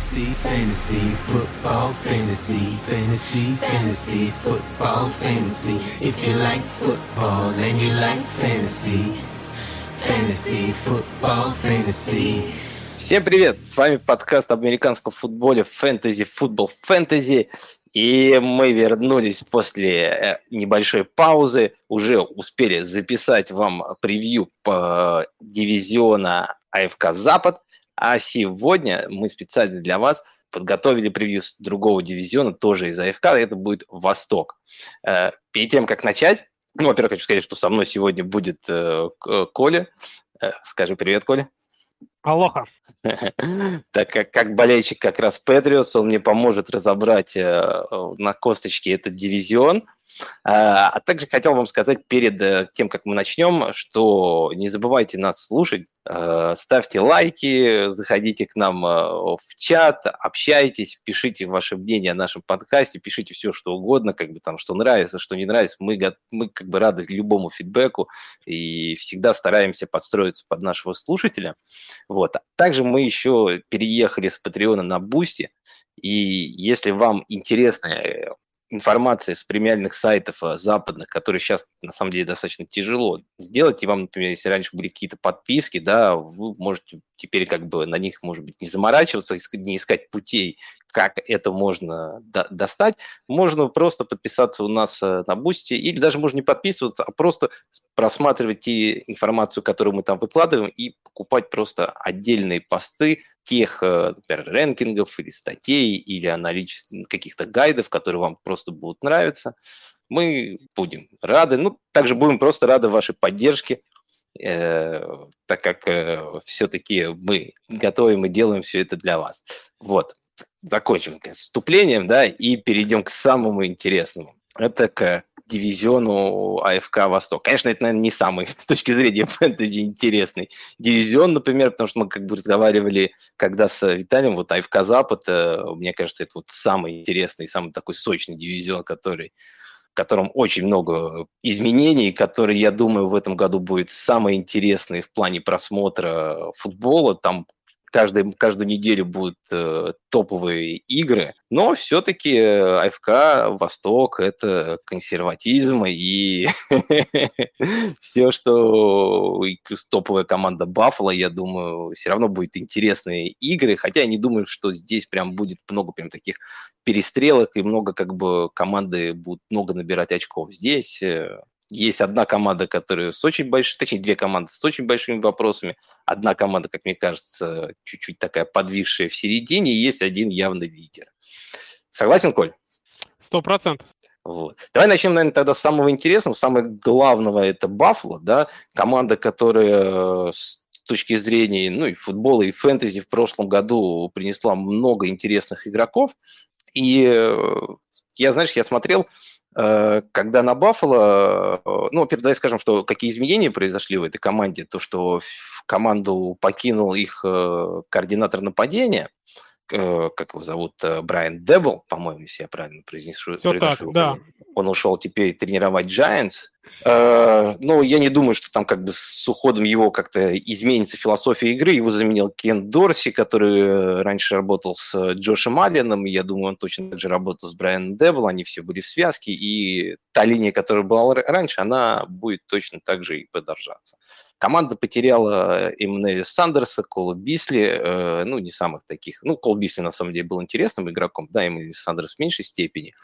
Fantasy, fantasy, football, fantasy, fantasy, fantasy, football, fantasy. If you like football and you like fantasy, fantasy, football, fantasy. Всем привет! С вами подкаст об американском футболе Fantasy Football Fantasy. И мы вернулись после э, небольшой паузы, уже успели записать вам превью по дивизиона АФК Запад. А сегодня мы специально для вас подготовили превью с другого дивизиона, тоже из АФК, это будет Восток. Э, перед тем, как начать, ну, во-первых, хочу сказать, что со мной сегодня будет э, Коля. Э, скажи привет, Коля. Алоха. Так как, как болельщик как раз Патриотс, он мне поможет разобрать на косточке этот дивизион – а, а также хотел вам сказать перед э, тем, как мы начнем, что не забывайте нас слушать, э, ставьте лайки, заходите к нам э, в чат, общайтесь, пишите ваше мнение о нашем подкасте, пишите все, что угодно, как бы там, что нравится, что не нравится. Мы, мы как бы рады любому фидбэку и всегда стараемся подстроиться под нашего слушателя. Вот. Также мы еще переехали с Patreon а на Boosty, и если вам интересно информация с премиальных сайтов э, западных, которые сейчас на самом деле достаточно тяжело сделать, и вам, например, если раньше были какие-то подписки, да, вы можете теперь как бы на них, может быть, не заморачиваться, не искать путей, как это можно до достать. Можно просто подписаться у нас э, на Boosty, или даже можно не подписываться, а просто просматривать те информацию, которую мы там выкладываем, и покупать просто отдельные посты тех, э, например, ranking ов или статей, или аналитик каких-то гайдов, которые вам просто будут нравиться. Мы будем рады. Ну, также будем просто рады вашей поддержке, так как э, все-таки мы готовим и делаем все это для вас. Вот закончим вступлением, да, и перейдем к самому интересному. Это к дивизиону АФК Восток. Конечно, это, наверное, не самый с точки зрения фэнтези интересный дивизион, например, потому что мы как бы разговаривали, когда с Виталием, вот АФК Запад, э, мне кажется, это вот самый интересный, самый такой сочный дивизион, который котором очень много изменений, который, я думаю, в этом году будет самый интересный в плане просмотра футбола. Там каждый, каждую неделю будут э, топовые игры, но все-таки АФК Восток – это консерватизм и все, что топовая команда Баффало, я думаю, все равно будет интересные игры, хотя я не думаю, что здесь прям будет много прям таких перестрелок и много как бы команды будут много набирать очков. Здесь э, есть одна команда, которая с очень большой, точнее, две команды с очень большими вопросами. Одна команда, как мне кажется, чуть-чуть такая подвисшая в середине, и есть один явный лидер. Согласен, Коль? Сто процентов. Вот. Давай начнем, наверное, тогда с самого интересного. Самое главное – это Баффало, да, команда, которая э, с точки зрения ну, и футбола, и фэнтези в прошлом году принесла много интересных игроков. И э, я, знаешь, я смотрел Э, когда на Баффало, э, ну, во-первых, давай скажем, что какие изменения произошли в этой команде, то, что команду покинул их э, координатор нападения, как его зовут, Брайан Дебл, по-моему, если я правильно произнесу. Все так, да. Он ушел теперь тренировать Giants. Э, ну, я не думаю, что там как бы с уходом его как-то изменится философия игры. Его заменил Кен Дорси, который э, раньше работал с Джошем Алленом. Я думаю, он точно так же работал с Брайаном Девил. Они все были в связке. И та линия, которая была раньше, она будет точно так же и продолжаться. Команда потеряла Эммануэля Сандерса, Кола Бисли, э, ну, не самых таких. Ну, Кол Бисли, на самом деле, был интересным игроком, да, Эммануэль Сандерс в меньшей степени.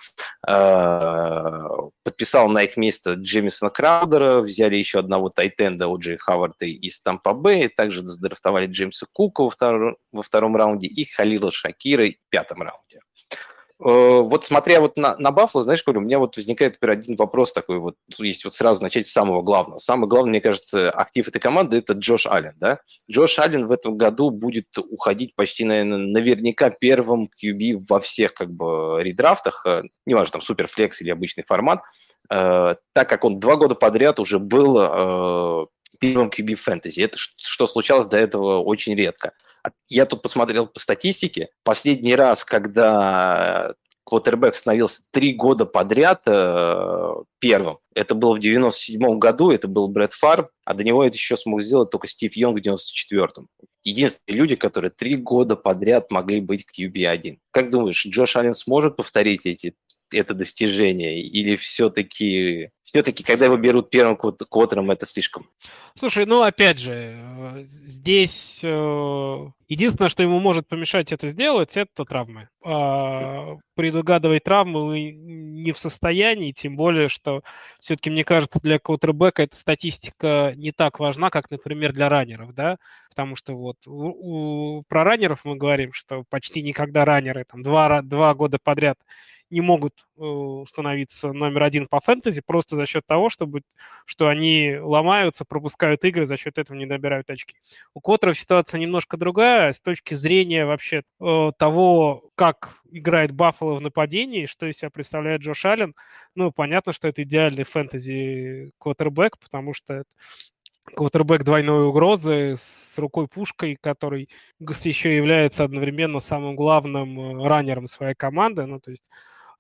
Э, подписал на их место Джемисона Краудера, взяли еще одного тайт-энда О Джей Ховарда из Тампа Бэй, также задрафтовали Джеймса Кука во втором, во втором раунде и Халила Шакира в пятом раунде. Э, вот смотря вот на, на Баффало, знаешь, говорю, у меня вот возникает теперь один вопрос такой вот, есть вот сразу начать с самого главного. Самый главный, мне кажется, актив этой команды – это Джош Аллен, да? Джош Аллен в этом году будет уходить почти, наверное, наверняка первым QB во всех как бы редрафтах, э, неважно, там суперфлекс или обычный формат, э, так как он два года подряд уже был э, первым QB фэнтези. Это что случалось до этого очень редко. Я тут посмотрел по статистике. Последний раз, когда квотербек становился три года подряд э, первым. Это было в 97 году, это был Брэд Фарб, а до него это еще смог сделать только Стив Йонг в 94-м. Единственные люди, которые три года подряд могли быть QB1. Как думаешь, Джош Аллен сможет повторить эти это достижение? Или все-таки, все-таки когда его берут первым квотером, это слишком? Слушай, ну опять же, э, здесь э, единственное, что ему может помешать это сделать, это травмы. А, предугадывать травмы мы не в состоянии, тем более, что все-таки, мне кажется, для квотербека эта статистика не так важна, как, например, для раннеров, да, потому что вот у, у, про раннеров мы говорим, что почти никогда раннеры там два, два года подряд не могут э, становиться номер один по фэнтези просто за счет того, чтобы, что они ломаются, пропускают игры, за счет этого не набирают очки. У Коттеров ситуация немножко другая с точки зрения вообще э, того, как играет Баффало в нападении, что из себя представляет Джош Аллен. Ну, понятно, что это идеальный фэнтези квотербек, потому что квотербек двойной угрозы с рукой-пушкой, который еще является одновременно самым главным э, раннером своей команды. Ну, то есть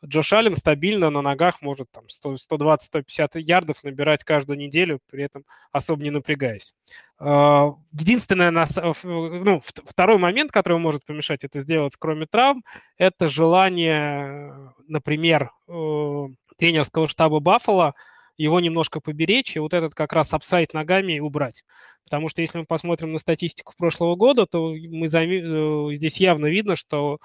Джош Аллен стабильно на ногах может там 120-150 ярдов набирать каждую неделю, при этом особо не напрягаясь. А, единственное, ну, второй момент, который может помешать это сделать, кроме травм, это желание, например, э, тренерского штаба Баффала его немножко поберечь и вот этот как раз апсайд ногами убрать. Потому что если мы посмотрим на статистику прошлого года, то мы займи... Э, здесь явно видно, что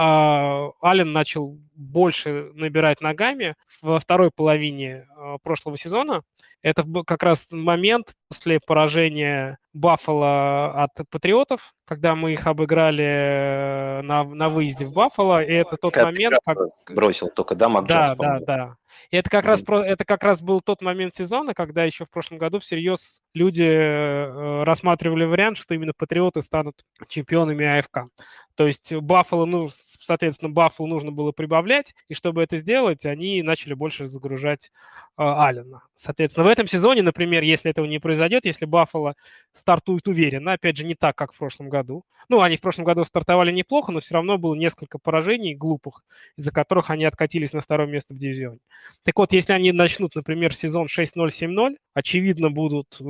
а, Аллен начал больше набирать ногами во второй половине а, прошлого сезона. Это как раз момент после поражения Баффала от Патриотов, когда мы их обыграли на, на выезде в Баффало, и это тот как момент, как... Бросил только, да, Мак Да, Джонс, да, да. И это как, раз, это как раз был тот момент сезона, когда еще в прошлом году всерьез люди э, рассматривали вариант, что именно патриоты станут чемпионами АФК. То есть Баффало, ну, соответственно, Баффало нужно было прибавлять, и чтобы это сделать, они начали больше загружать э, Аллена. Соответственно, в этом сезоне, например, если этого не произойдет, если Баффало стартует уверенно, опять же, не так, как в прошлом году. Ну, они в прошлом году стартовали неплохо, но все равно было несколько поражений глупых, из-за которых они откатились на второе место в дивизионе. Так вот, если они начнут, например, сезон 6-0-7-0, очевидно, будут э,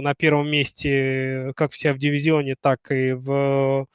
на первом месте как все в дивизионе, так и в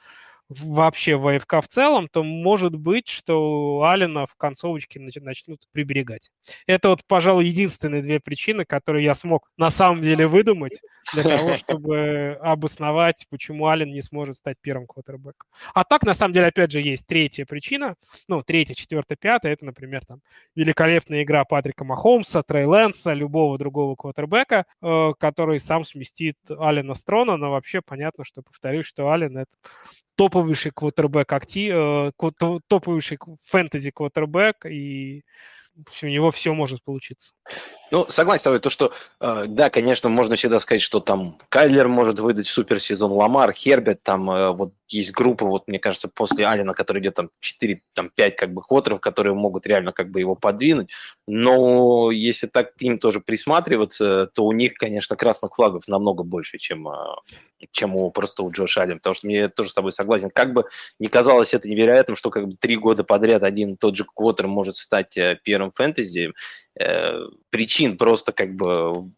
вообще в АФК в целом, то может быть, что Алина в концовочке начнут приберегать. Это вот, пожалуй, единственные две причины, которые я смог на самом деле выдумать для того, чтобы обосновать, почему Аллен не сможет стать первым квотербеком. А так, на самом деле, опять же, есть третья причина, ну, третья, четвертая, пятая, это, например, там, великолепная игра Патрика Махомса, Трей Лэнса, любого другого квотербека, э, который сам сместит Аллена с трона, но вообще понятно, что, повторюсь, что Аллен это топовейший квотербек актив, э, топовейший фэнтези квотербек, и у него все может получиться. Ну, согласен с тобой, то, что, э, да, конечно, можно всегда сказать, что там Кайлер может выдать суперсезон, Ламар, Хербет, там э, вот есть группы, вот мне кажется, после Алина, который идет там 4, там 5 как бы хотеров, которые могут реально как бы его подвинуть, но если так к ним тоже присматриваться, то у них, конечно, красных флагов намного больше, чем, э, чем у просто у Джоша Аллен, потому что мне тоже с тобой согласен, как бы не казалось это невероятным, что как бы три года подряд один и тот же квотер может стать первым фэнтези, причин просто как бы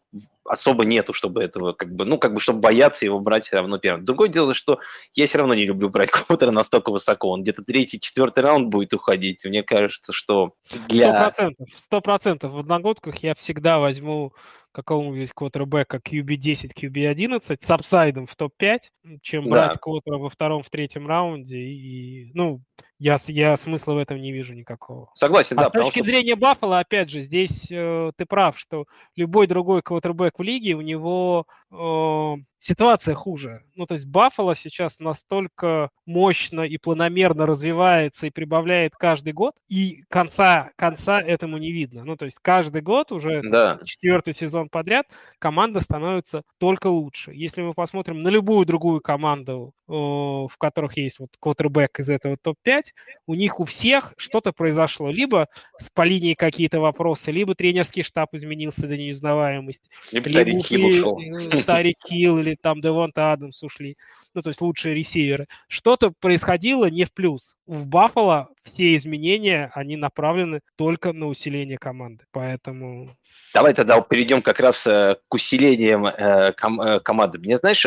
особо нету, чтобы этого, как бы, ну, как бы, чтобы бояться его брать все равно первым. Другое дело, что я все равно не люблю брать квотера настолько высоко. Он где-то третий, четвертый раунд будет уходить. Мне кажется, что для... Сто процентов. В одногодках я всегда возьму какого-нибудь квотербека QB10, QB11 с upside ом в топ-5, чем брать квотера во втором, в третьем раунде. И, ну, я, я смысла в этом не вижу никакого. Согласен, а да. С точки что... зрения Баффала, опять же, здесь э, ты прав, что любой другой квотербек в лиге, у него э, ситуация хуже. Ну, то есть Баффало сейчас настолько мощно и планомерно развивается и прибавляет каждый год, и конца, конца этому не видно. Ну, то есть каждый год уже да. четвертый сезон подряд команда становится только лучше. Если мы посмотрим на любую другую команду, э, в которых есть вот квотербек из этого топ-5, у них у всех что-то произошло. Либо с по линии какие-то вопросы, либо тренерский штаб изменился до неузнаваемости. Либо, либо, ушел. Тарик Хилл или там Девонта Адамс ушли, ну, то есть лучшие ресиверы, что-то происходило не в плюс. В Баффало все изменения, они направлены только на усиление команды, поэтому... Давай тогда перейдем как раз э, к усилениям э, ком- э, команды. Мне, знаешь,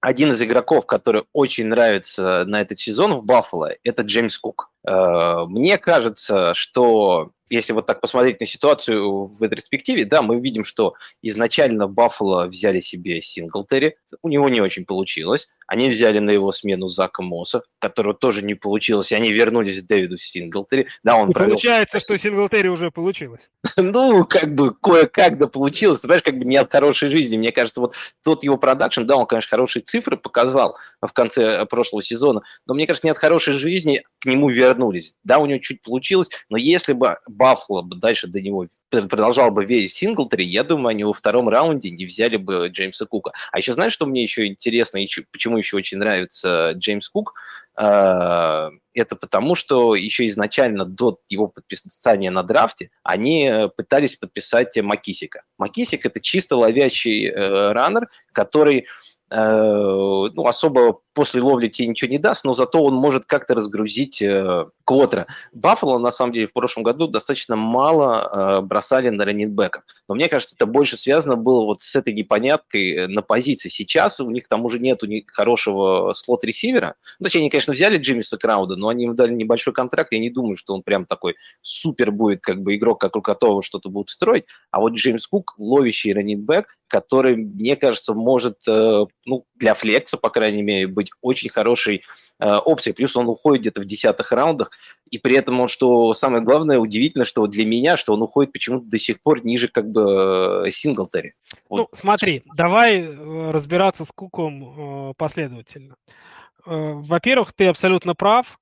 один из игроков, который очень нравится на этот сезон в Баффало, это Джеймс Кук. Мне кажется, что если вот так посмотреть на ситуацию в ретроспективе, да, мы видим, что изначально Баффало взяли себе Синглтери, у него не очень получилось. Они взяли на его смену Зака Мосса, которого тоже не получилось, и они вернулись к Дэвиду Синглтери. Да, он и провел... Получается, что Синглтери уже получилось. ну, как бы кое-как да получилось. Понимаешь, как бы не от хорошей жизни. Мне кажется, вот тот его продакшн, да, он, конечно, хорошие цифры показал в конце прошлого сезона, но мне кажется, не от хорошей жизни к нему вернулись. Да, у него чуть получилось, но если бы Баффало бы дальше до него продолжал бы верить в Синглтери, я думаю, они во втором раунде не взяли бы Джеймса Кука. А еще знаешь, что мне еще интересно, и почему еще очень нравится Джеймс Кук? А, это потому, что еще изначально до его подписания на драфте они пытались подписать Макисика. Макисик – это чисто ловящий э, раннер, который Э, ну, особо после ловли тебе ничего не даст, но зато он может как-то разгрузить э, квотера. Баффало, на самом деле, в прошлом году достаточно мало э, бросали на раннинбека. Но мне кажется, это больше связано было вот с этой непоняткой э, на позиции. Сейчас у них, к тому же, нету хорошего слот-ресивера. Ну, точнее, они, конечно, взяли Джиммиса Крауда, но они ему дали небольшой контракт. Я не думаю, что он прям такой супер будет, как бы, игрок, как у которого что-то будут строить. А вот Джеймс Кук, ловящий раннинбек, который, мне кажется, может, э, ну, для флекса, по крайней мере, быть очень хорошей э, опцией. Плюс он уходит где-то в десятых раундах, и при этом он, что самое главное, удивительно, что для меня, что он уходит почему-то до сих пор ниже как бы э, Синглтери. Вот. Ну, смотри, давай разбираться с Куком последовательно. Во-первых, ты абсолютно прав.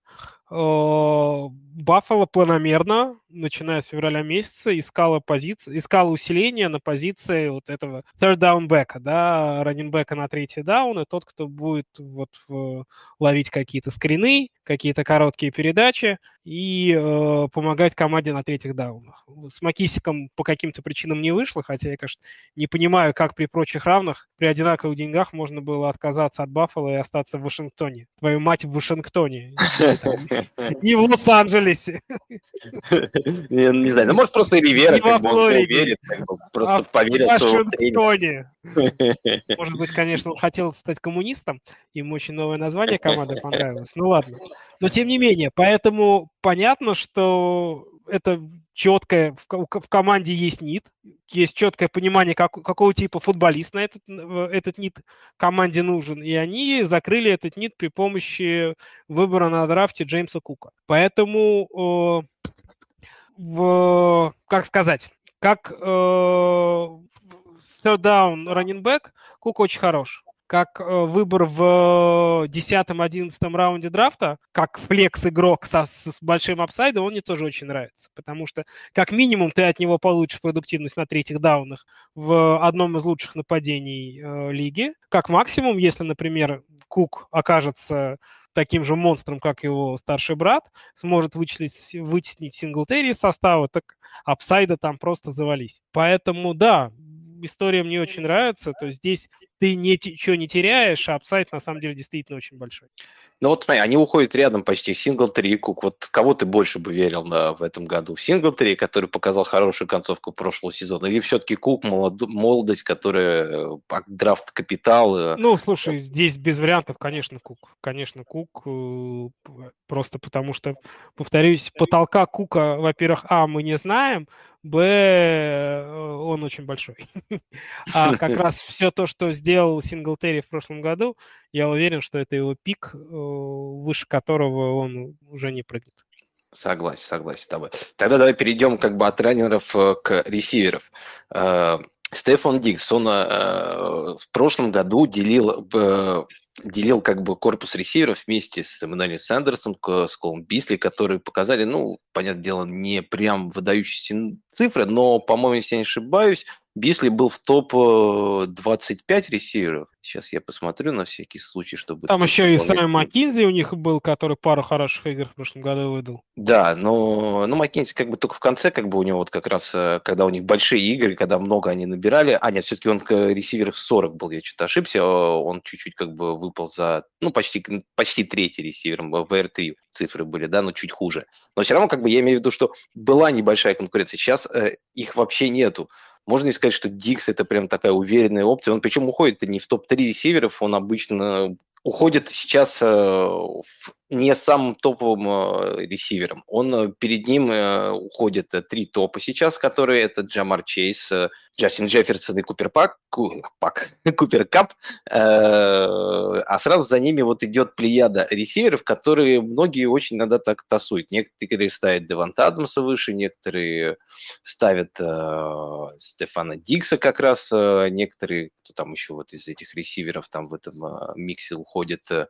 Баффало планомерно, начиная с февраля месяца, искала, позиции, искала усиление на позиции вот этого third down бэка, да, раннинбека на третий даун, и тот, кто будет вот в, ловить какие-то скрины, какие-то короткие передачи и э, помогать команде на третьих даунах. С Макисиком по каким-то причинам не вышло, хотя я, конечно, не понимаю, как при прочих равных, при одинаковых деньгах можно было отказаться от Баффала и остаться в Вашингтоне. Твою мать в Вашингтоне. Не в Лос-Анджелесе Анджелесе. Не, знаю, ну может просто Ривера как бы он верит, просто а поверил в своего тренера. Может быть, конечно, он хотел стать коммунистом, ему очень новое название команды понравилось, ну ладно. Но тем не менее, поэтому понятно, что это четкое, в, команде есть НИТ, есть четкое понимание, как, какого типа футболист на этот, этот НИТ команде нужен, и они закрыли этот НИТ при помощи выбора на драфте Джеймса Кука. Поэтому, э, в, как сказать, как э, third down back, Кук очень хорош как э, выбор в 10-11 раунде драфта, как флекс-игрок со, с большим апсайдом, он мне тоже очень нравится. Потому что, как минимум, ты от него получишь продуктивность на третьих даунах в одном из лучших нападений э, лиги. Как максимум, если, например, Кук окажется таким же монстром, как его старший брат, сможет вычислить, вытеснить Синглтери состава, так апсайда там просто завались. Поэтому, да, история мне очень нравится. То есть здесь ты ничего не теряешь, а апсайт на самом деле действительно очень большой. Ну вот смотри, они уходят рядом почти Синглтри и Кук. Вот кого ты больше бы верил на, в этом году? Синглтри, который показал хорошую концовку прошлого сезона, или все-таки Кук, молод, молодость, которая э, драфт капитал? Э, ну, слушай, здесь без вариантов, конечно, Кук. Конечно, Кук. Э, просто потому что, повторюсь, потолка Кука, во-первых, а, мы не знаем, Б, он очень большой. а как раз все то, что сделал Синглтери в прошлом году, я уверен, что это его пик, э, выше которого он уже не прыгнет. Согласен, согласен с тобой. Тогда давай перейдем как бы от раннеров э, к ресиверов. Э, Стефан Дикс, он в прошлом году делил делил как бы корпус ресиверов вместе с Эммануэлем Сандерсом, с Колом Бисли, которые показали, ну, понятное дело, не прям выдающиеся цифры, но, по-моему, если я не ошибаюсь, Бисли был в топ-25 э, ресиверов. Сейчас я посмотрю на всякий случай, чтобы... Там еще и Сами Маккинзи у них был, который пару хороших игр в прошлом году выдал. Да, но ну, Маккинзи как бы только в конце, как бы у него вот как раз, э, когда у них большие игры, когда много они набирали... А, нет, все-таки он ресивер 40 был, я что-то ошибся. Он чуть-чуть как бы выпал за... Ну, почти, почти третий ресивер. В R3 цифры были, да, но чуть хуже. Но все равно как бы я имею в виду, что была небольшая конкуренция. Сейчас э, их вообще нету. Можно сказать, что Дикс это прям такая уверенная опция. Он причем уходит не в топ-3 ресиверов, он обычно уходит сейчас э, не самым топовым э, ресивером. Он э, перед ним уходит три топа сейчас, которые это Джамар Чейз, Джастин Джефферсон и Купер Пак, Пак, Купер Кап, а сразу за ними вот идет плеяда ресиверов, которые многие очень иногда так тасуют. Некоторые ставят Деванта Адамса выше, некоторые ставят Стефана Дикса как раз, некоторые, кто там еще вот из этих ресиверов там в этом миксе уходит э,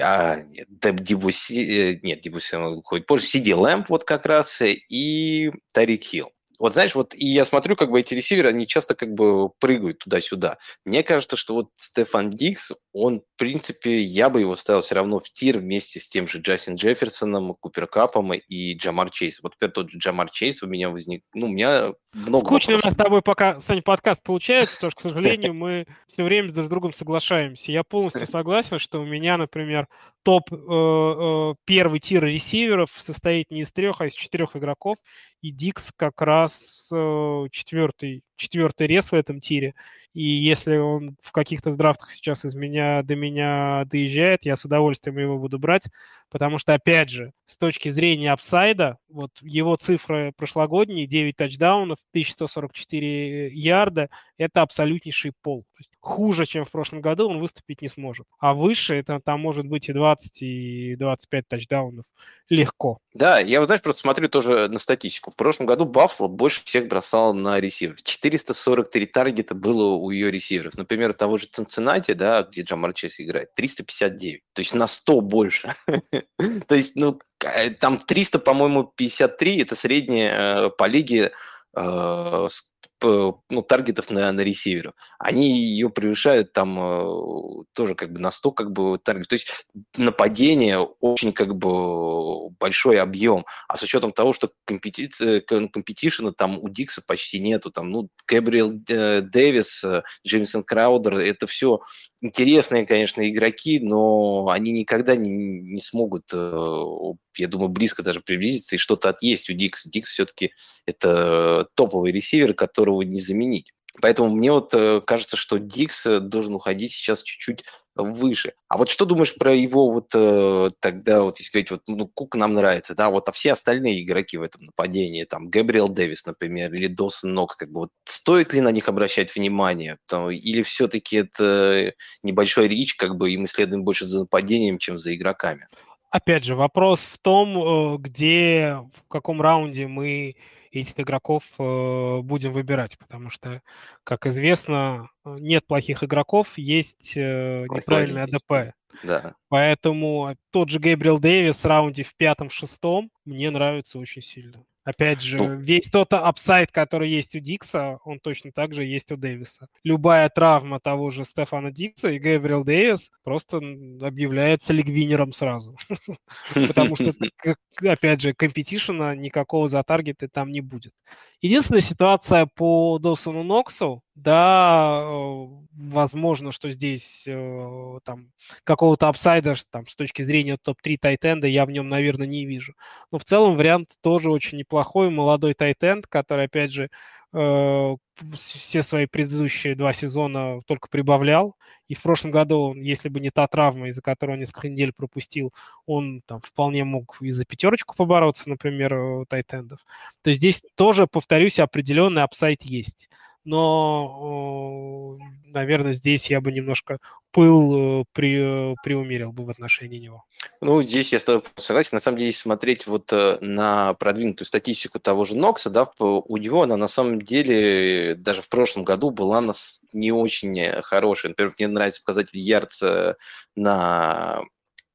а, нет, Дебуси, нет, Дебуси уходит позже, Сиди Лэмп вот как раз и Тарик Хилл. Вот знаешь, вот и я смотрю, как бы эти ресиверы, они часто как бы прыгают туда-сюда. Мне кажется, что вот Стефан Дикс, он, в принципе, я бы его ставил все равно в тир вместе с тем же Джастин Джефферсоном, Купер Капом и Джамар Чейз. Вот теперь тот же Джамар Чейз у меня возник, ну, у меня много Скучно вопросов. у нас с тобой пока, Саня, подкаст получается, потому что, к сожалению, мы все время друг с другом соглашаемся. Я полностью согласен, что у меня, например, топ э, э, первый тир ресиверов состоит не из трех, а из четырех игроков, и Дикс как раз э, четвертый, четвертый рез в этом тире. И если он в каких-то драфтах сейчас из меня до меня доезжает, я с удовольствием его буду брать, потому что, опять же, с точки зрения апсайда, вот его цифры прошлогодние, 9 тачдаунов, 1144 ярда, это абсолютнейший пол. То есть хуже, чем в прошлом году, он выступить не сможет. А выше это там может быть и 20, и 25 тачдаунов легко. Да, я, вот, знаешь, просто смотрю тоже на статистику. В прошлом году Баффало больше всех бросал на ресивер. 443 таргета было у ее ресиверов. Например, того же Цинциннати, да, где Джамар Чес играет, 359. То есть на 100 больше. То есть, ну, там 300, по-моему, 53, это средняя э, по лиге э, ну, таргетов на, на ресиверу. Они ее превышают там э, тоже как бы на 100 как бы таргетов. То есть нападение очень как бы большой объем. А с учетом того, что компетиция, компетишена там у Дикса почти нету, там, ну, Гэбриэл э, Дэвис, э, Джеймсон Краудер, это все интересные, конечно, игроки, но они никогда не, не смогут, я думаю, близко даже приблизиться и что-то отъесть у Дикса. Дикс все-таки это топовый ресивер, которого не заменить. Поэтому мне вот э, кажется, что Дикс э, должен уходить сейчас чуть-чуть выше. А вот что думаешь про его вот э, тогда, вот если говорить, вот, ну, Кук нам нравится, да, вот, а все остальные игроки в этом нападении, там, Габриэл Дэвис, например, или Досон Нокс, как бы, вот, стоит ли на них обращать внимание? Там, или все-таки это небольшой рич, как бы, и мы следуем больше за нападением, чем за игроками? Опять же, вопрос в том, где, в каком раунде мы этих игроков э, будем выбирать, потому что, как известно, нет плохих игроков, есть э, неправильный ADP. Да. Поэтому тот же Гейбриэл Дэвис в раунде в пятом-шестом мне нравится очень сильно. Опять же, ну, весь тот upside, который есть у Дикса, он точно так же есть у Дэвиса. Любая травма того же Стефана Дикса и Гэбриэл Дэвис просто объявляется лигвинером сразу. Потому что, опять же, компетишена никакого за таргеты там не будет. Единственная ситуация по Досону Ноксу, да, э, возможно, что здесь э, там какого-то апсайда там, с точки зрения топ-3 тайтенда я в нем, наверное, не вижу. Но в целом вариант тоже очень неплохой. Молодой тайтенд, который, опять же, все свои предыдущие два сезона только прибавлял. И в прошлом году, если бы не та травма, из-за которой он несколько недель пропустил, он там вполне мог и за пятерочку побороться, например, тайтендов. То есть здесь тоже, повторюсь, определенный апсайт есть но, наверное, здесь я бы немножко пыл э, при, приумерил бы в отношении него. Ну, здесь я с тобой согласен. На самом деле, если смотреть вот э, на продвинутую статистику того же Нокса, да, у него она на самом деле даже в прошлом году была нас не очень хорошая. Например, мне нравится показатель ярдс на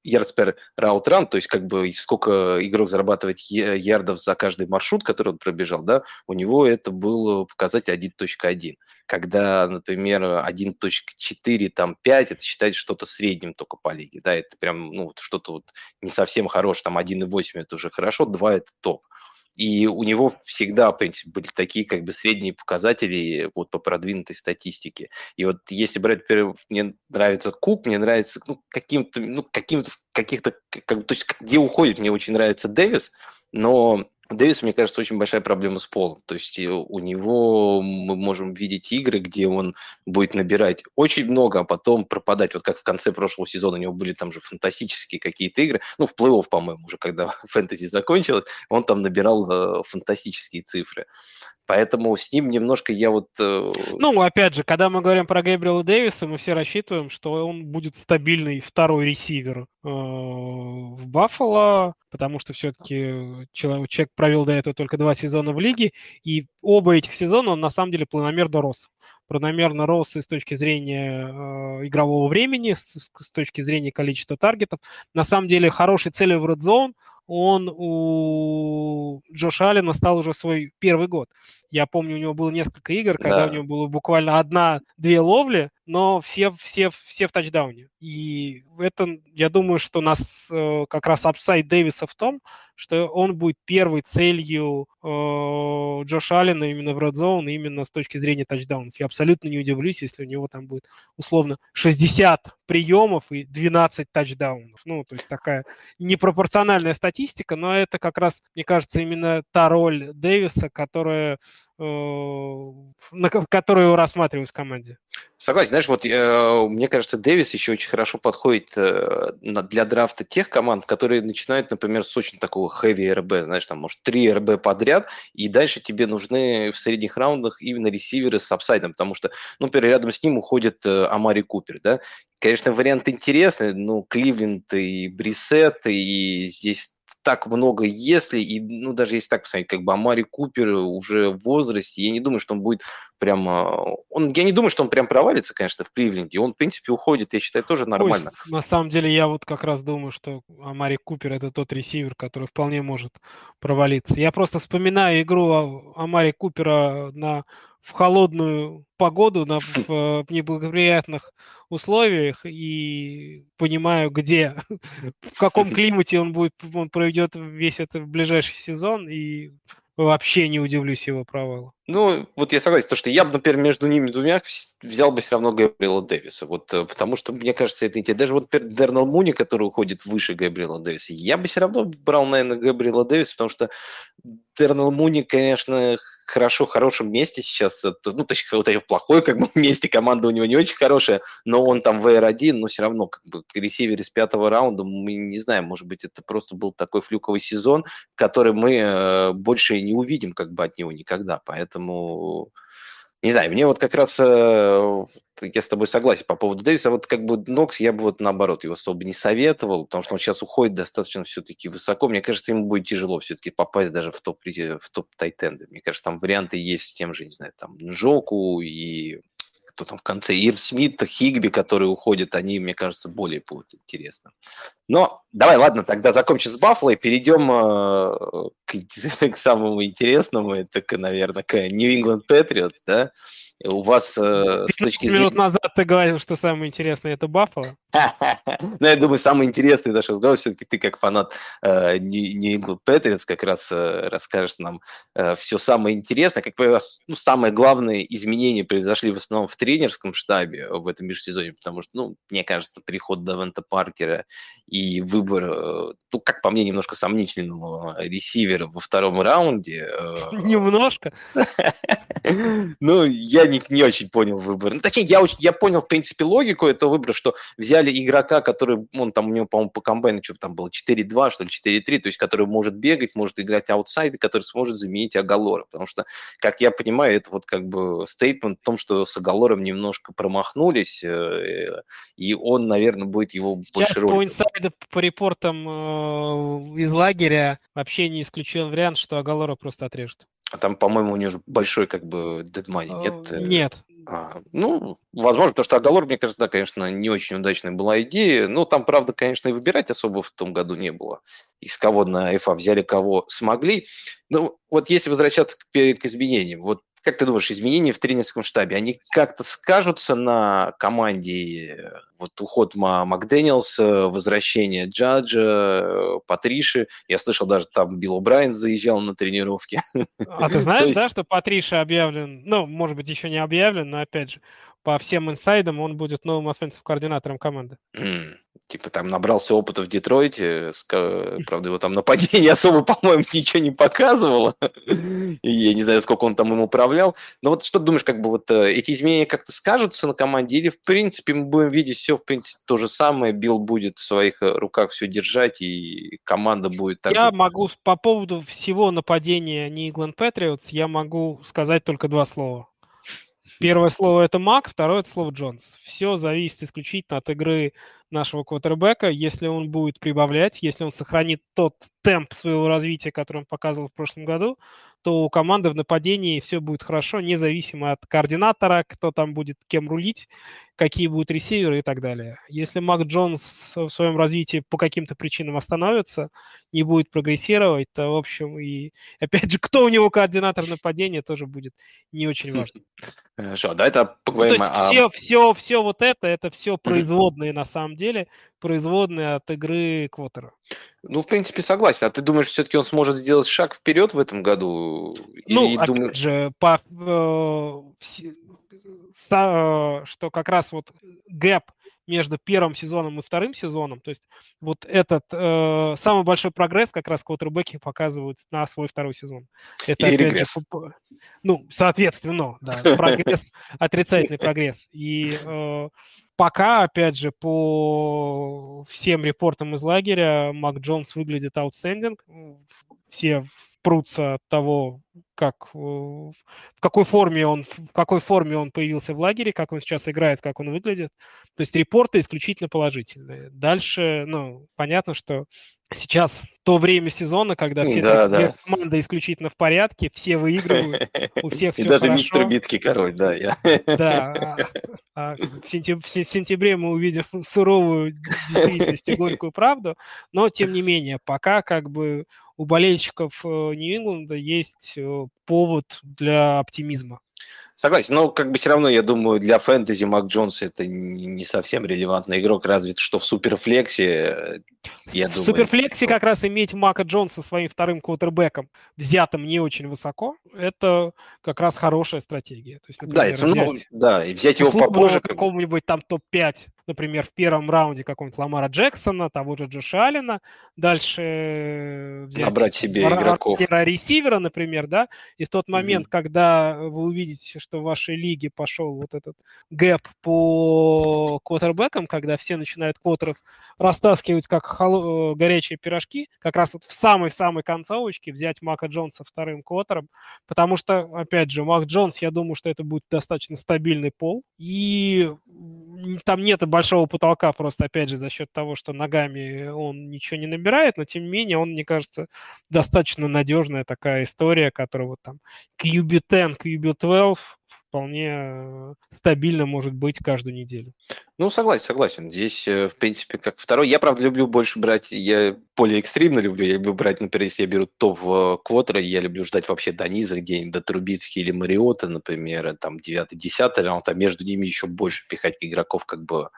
yards per route run, то есть как бы сколько игрок зарабатывает ярдов за каждый маршрут, который он пробежал, да, у него это был показатель 1.1. Когда, например, 1.4, там 5, это считается что-то средним только по лиге, да, это прям, ну, что-то вот не совсем хорошее, там 1.8 это уже хорошо, 2 это топ. И у него всегда, в принципе, были такие как бы средние показатели вот по продвинутой статистике. И вот если брать, например, мне нравится Кук, мне нравится ну, каким-то, ну, каким-то, каких-то, как, то есть где уходит, мне очень нравится Дэвис, но Дэвис, мне кажется, очень большая проблема с полом. То есть э, у него мы можем видеть игры, где он будет набирать очень много, а потом пропадать. Вот как в конце прошлого сезона у него были там же фантастические какие-то игры. Ну, в плей-офф, по-моему, уже когда фэнтези закончилось, он там набирал э, фантастические цифры. Поэтому с ним немножко я вот... Э, ну, опять же, когда мы говорим про Гейбриэла Дэвиса, мы все рассчитываем, что он будет стабильный второй ресивер э, в Баффало, потому что все-таки человек провел до этого только два сезона в лиге, и оба этих сезона он на самом деле планомерно рос планомерно рос и с точки зрения э, игрового времени, с, с точки зрения количества таргетов. На самом деле хорошей целью в Red Zone он у Джоша Аллена стал уже свой первый год. Я помню, у него было несколько игр, когда да. у него было буквально одна-две ловли, но все, все, все в тачдауне. И это, я думаю, что нас э, как раз апсайд Дэвиса в том, что он будет первой целью э, Джоша Аллена именно в Red Zone, именно с точки зрения тачдаунов. Я абсолютно не удивлюсь, если у него там будет условно 60 приемов и 12 тачдаунов. Ну, то есть такая непропорциональная статистика, но это как раз, мне кажется, именно та роль Дэвиса, которая на которую рассматривают в команде. Согласен. Знаешь, вот э, мне кажется, Дэвис еще очень хорошо подходит э, для драфта тех команд, которые начинают, например, с очень такого heavy РБ, знаешь, там, может, три РБ подряд, и дальше тебе нужны в средних раундах именно ресиверы с апсайдом, потому что, ну, например, рядом с ним уходит Амари Купер, да, Конечно, вариант интересный, ну, Кливленд и Брисет, и здесь так много если, и, ну, даже если так посмотреть, как бы Амари Купер уже в возрасте, я не думаю, что он будет прям... Он, я не думаю, что он прям провалится, конечно, в Кливленде. Он, в принципе, уходит, я считаю, тоже нормально. Ой, на самом деле, я вот как раз думаю, что Амари Купер – это тот ресивер, который вполне может провалиться. Я просто вспоминаю игру Амари Купера на в холодную погоду, на, в, в неблагоприятных условиях и понимаю, где, в каком климате он будет, он проведет весь этот ближайший сезон и вообще не удивлюсь его провалу. Ну, вот я согласен, то, что я бы, например, между ними двумя взял бы все равно Габриэла Дэвиса, вот, э, потому что, мне кажется, это интересно. Даже вот Дернал Муни, который уходит выше Габриэла Дэвиса, я бы все равно брал, наверное, Габриэла Дэвиса, потому что Дернал Муни, конечно, хорошо, в хорошем месте сейчас, ну, точнее, вот в плохой как бы месте, команда у него не очень хорошая, но он там ВР-1, но все равно как бы ресивер из пятого раунда, мы не знаем, может быть, это просто был такой флюковый сезон, который мы э, больше не увидим как бы от него никогда, поэтому не знаю, мне вот как раз, э, я с тобой согласен по поводу Дэвиса, вот как бы Нокс я бы вот наоборот его особо не советовал, потому что он сейчас уходит достаточно все-таки высоко. Мне кажется, ему будет тяжело все-таки попасть даже в топ, в топ тайтенды. Мне кажется, там варианты есть с тем же, не знаю, там Джоку и кто там в конце, Ир Смит, Хигби, которые уходят, они, мне кажется, более будут интересны. Но давай, ладно, тогда закончим с Баффало и перейдем э, к, к самому интересному, это, наверное, к England Patriots, да, у вас э, с точки зрения... минут назад ты говорил, что самое интересное это Баффало. Ну, я думаю, самое интересное наш разговор все-таки ты как фанат England Patriots как раз э, расскажешь нам э, все самое интересное. Как раз, ну, самое главное изменение произошли в основном в тренерском штабе в этом межсезонье, потому что, ну, мне кажется, приход Давента Паркера и выбор, э, ну, как по мне, немножко сомнительного ресивера во втором раунде. Немножко? Ну, я не, не очень понял выбор. Ну, точнее, я, я понял, в принципе, логику этого выбора, что взяли игрока, который, он там, у него, по-моему, по комбайну, что там было, 4-2, что ли, 4-3, то есть, который может бегать, может играть аутсайд, который сможет заменить Агалора. Потому что, как я понимаю, это вот как бы стейтмент о том, что с Агалором немножко промахнулись, э, и он, наверное, будет его Сейчас больше роль. по инсайду, по репортам э, из лагеря вообще не исключен вариант, что Агалора просто отрежут. А там, по-моему, у него же большой как бы дедмани, нет? Нет, А, ну, возможно, потому что Агалор, мне кажется, да, конечно, не очень удачная была идея. Ну, там, правда, конечно, и выбирать особо в том году не было. Из кого на FA взяли, кого смогли. Ну, вот если возвращаться к, к изменениям, вот как ты думаешь, изменения в тренерском штабе, они как-то скажутся на команде? Вот уход Макдэниелс, возвращение Джаджа, Патриши. Я слышал, даже там Билл О'Брайен заезжал на тренировки. А ты знаешь, да, что Патриша объявлен, ну, может быть, еще не объявлен, но, опять же, по всем инсайдам он будет новым offensive координатором команды. Mm. Типа там набрался опыта в Детройте, правда, его там нападение особо, по-моему, ничего не показывало. И я не знаю, сколько он там им управлял. Но вот что ты думаешь, как бы вот э, эти изменения как-то скажутся на команде, или в принципе мы будем видеть все, в принципе, то же самое, Билл будет в своих э, руках все держать, и команда будет так Я могу по поводу всего нападения New England Patriots, я могу сказать только два слова. Первое слово это Мак, второе это слово Джонс. Все зависит исключительно от игры нашего квотербека. Если он будет прибавлять, если он сохранит тот темп своего развития, который он показывал в прошлом году, то у команды в нападении все будет хорошо, независимо от координатора, кто там будет кем рулить, какие будут ресиверы и так далее. Если Мак Джонс в своем развитии по каким-то причинам остановится, не будет прогрессировать, то, в общем, и опять же, кто у него координатор нападения, тоже будет не очень важно. Хорошо, да, это поговорим ну, то есть о... все, все, все вот это, это все производные на самом деле, производные от игры Квотера. Ну, в принципе, согласен. А ты думаешь, все-таки он сможет сделать шаг вперед в этом году? Ну, Или опять дум... же, по, э, Э, что как раз вот гэп между первым сезоном и вторым сезоном, то есть вот этот э, самый большой прогресс как раз квотербеки показывают на свой второй сезон. Это и регресс. Же, ну, соответственно, да, прогресс, отрицательный прогресс. И э, пока, опять же, по всем репортам из лагеря, Мак Джонс выглядит outstanding. Все прутся от того, как, э, в какой форме он, в какой форме он появился в лагере, как он сейчас играет, как он выглядит. То есть репорты исключительно положительные. Дальше, ну, понятно, что сейчас то время сезона, когда все, да, да. команды исключительно в порядке, все выигрывают, у всех все И даже хорошо. Трубицкий король, да. Я. Да. А, а в, сентяб- в сентябре мы увидим суровую действительность и горькую правду, но тем не менее, пока как бы у болельщиков э, Нью-Ингланда есть э, повод для оптимизма. Согласен, но как бы все равно, я думаю, для фэнтези Мак Джонс это не совсем релевантный игрок, разве что в Суперфлексе, я думаю. В Суперфлексе как раз иметь Мака Джонса своим вторым квотербеком, взятым не очень высоко, это как раз хорошая стратегия. То есть, например, да, это, ну, да, и взять его попозже. Какого-нибудь там топ-5, например, в первом раунде какого-нибудь Ламара Джексона, того же Джоша Аллена, дальше взять Набрать себе игроков. ресивера, например, да, и в тот момент, mm-hmm. когда вы увидите, что в вашей лиге пошел вот этот гэп по квотербекам, когда все начинают квотеров растаскивать как хол- э, горячие пирожки, как раз вот в самой-самой концовочке взять Мака Джонса вторым квотером, потому что, опять же, Мак Джонс, я думаю, что это будет достаточно стабильный пол, и там нет большого потолка просто, опять же, за счет того, что ногами он ничего не набирает, но, тем не менее, он, мне кажется, достаточно надежная такая история, которая вот там QB10, QB12, вполне э, стабильно может быть каждую неделю. Ну, согласен, согласен. Здесь, э, в принципе, как второй. Я, правда, люблю больше брать, я более экстремно люблю. Я люблю брать, например, если я беру топ э, квотера, я люблю ждать вообще до низа, где-нибудь до Трубицки или Мариота, например, там 9-10 раунд, а между ними еще больше пихать игроков как бы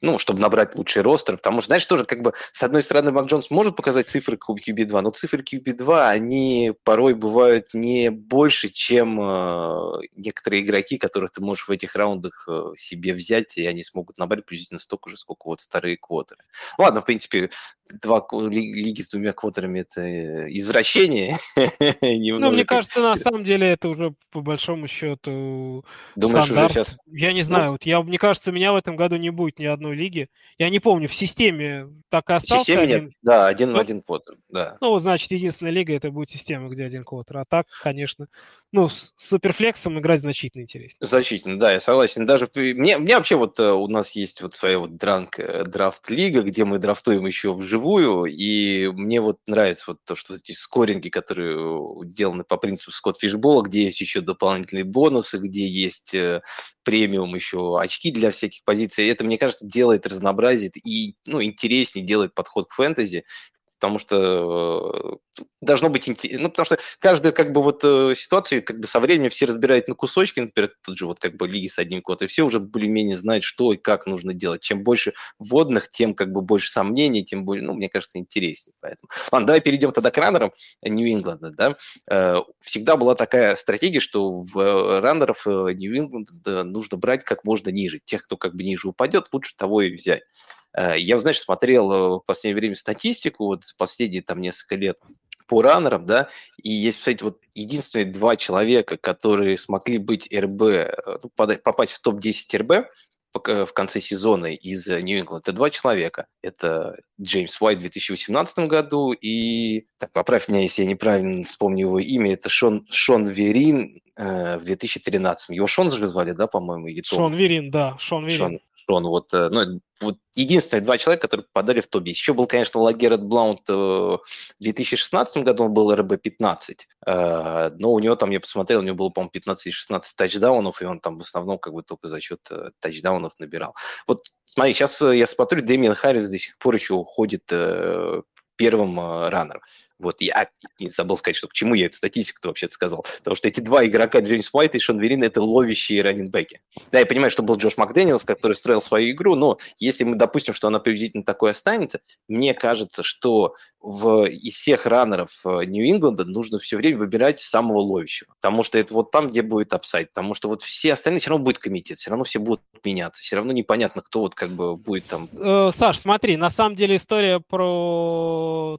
ну, чтобы набрать лучший ростер, потому что, знаешь, тоже как бы, с одной стороны, Мак Джонс может показать цифры QB2, но цифры QB2, они порой бывают не больше, чем э, некоторые игроки, которых ты можешь в этих раундах э, себе взять, и они смогут набрать приблизительно столько же, сколько вот вторые квотеры. Ладно, в принципе, два лиги с двумя квотерами – это э, извращение. ну, мне кажется, на самом деле это уже по большому счету Думаешь, уже сейчас... Я не знаю, ну... вот я, мне кажется, меня в этом году не будет ни одной лиги. Я не помню, в системе так и остался. В системе один... нет, да, один ну, один квотер, да. Ну, вот, значит, единственная лига это будет система, где один квотер. А так, конечно, ну, с суперфлексом играть значительно интереснее. Значительно, да, я согласен. Даже мне, мне вообще вот э, у нас есть вот своя вот дранк, э, драфт-лига, где мы драфтуем еще вживую, и мне вот нравится вот то, что эти скоринги, которые сделаны по принципу Скотт Фишбола, где есть еще дополнительные бонусы, где есть э, премиум еще очки для всяких позиций. Это, мне кажется, делает, разнообразит и ну, интереснее делает подход к фэнтези потому что э, должно быть интересно, ну, потому что каждую как бы вот э, ситуацию как бы со временем все разбирают на кусочки, например, тут же вот как бы лиги с одним кодом, и все уже более-менее знают, что и как нужно делать. Чем больше вводных, тем как бы больше сомнений, тем более, ну, мне кажется, интереснее. Поэтому. Ладно, давай перейдем тогда к раннерам Нью-Ингланда, да. Э, всегда была такая стратегия, что в раннеров Нью-Ингланда нужно брать как можно ниже. Тех, кто как бы ниже упадет, лучше того и взять. Э, я, знаешь, смотрел э, в последнее время статистику, вот последние там несколько лет по раннерам, да, и есть, кстати, вот единственные два человека, которые смогли быть РБ, э, ну, попасть в топ-10 РБ, в конце сезона из Нью-Ингланда. Это два человека. Это Джеймс Уайт в 2018 году и... Так, поправь меня, если я неправильно вспомню его имя. Это Шон, Шон Верин э, в 2013. Его Шон же звали, да, по-моему? Или Шон Верин, да, Шон Верин. Шон, Шон вот, ну, вот единственные два человека, которые попадали в топ-10. Еще был, конечно, Лагерет Блаунт э, в 2016 году, он был РБ-15, э, но у него там, я посмотрел, у него было, по-моему, 15 или 16 тачдаунов, и он там в основном как бы только за счет э, тачдаунов набирал. Вот смотри, сейчас я смотрю, Дэмиан Харрис до сих пор еще уходит первым раннером. Вот, я не забыл сказать, что к чему я эту статистику-то вообще сказал. Потому что эти два игрока, Джеймс Уайт и Шон Верин, это ловящие раненбеки. Да, я понимаю, что был Джош Макдэниелс, который строил свою игру, но если мы допустим, что она приблизительно такой останется, мне кажется, что в, из всех раннеров э, Нью-Ингланда нужно все время выбирать самого ловящего. Потому что это вот там, где будет upside. Потому что вот все остальные все равно будет комитет, все равно все будут меняться. Все равно непонятно, кто вот как бы будет там... Э, Саш, смотри, на самом деле история про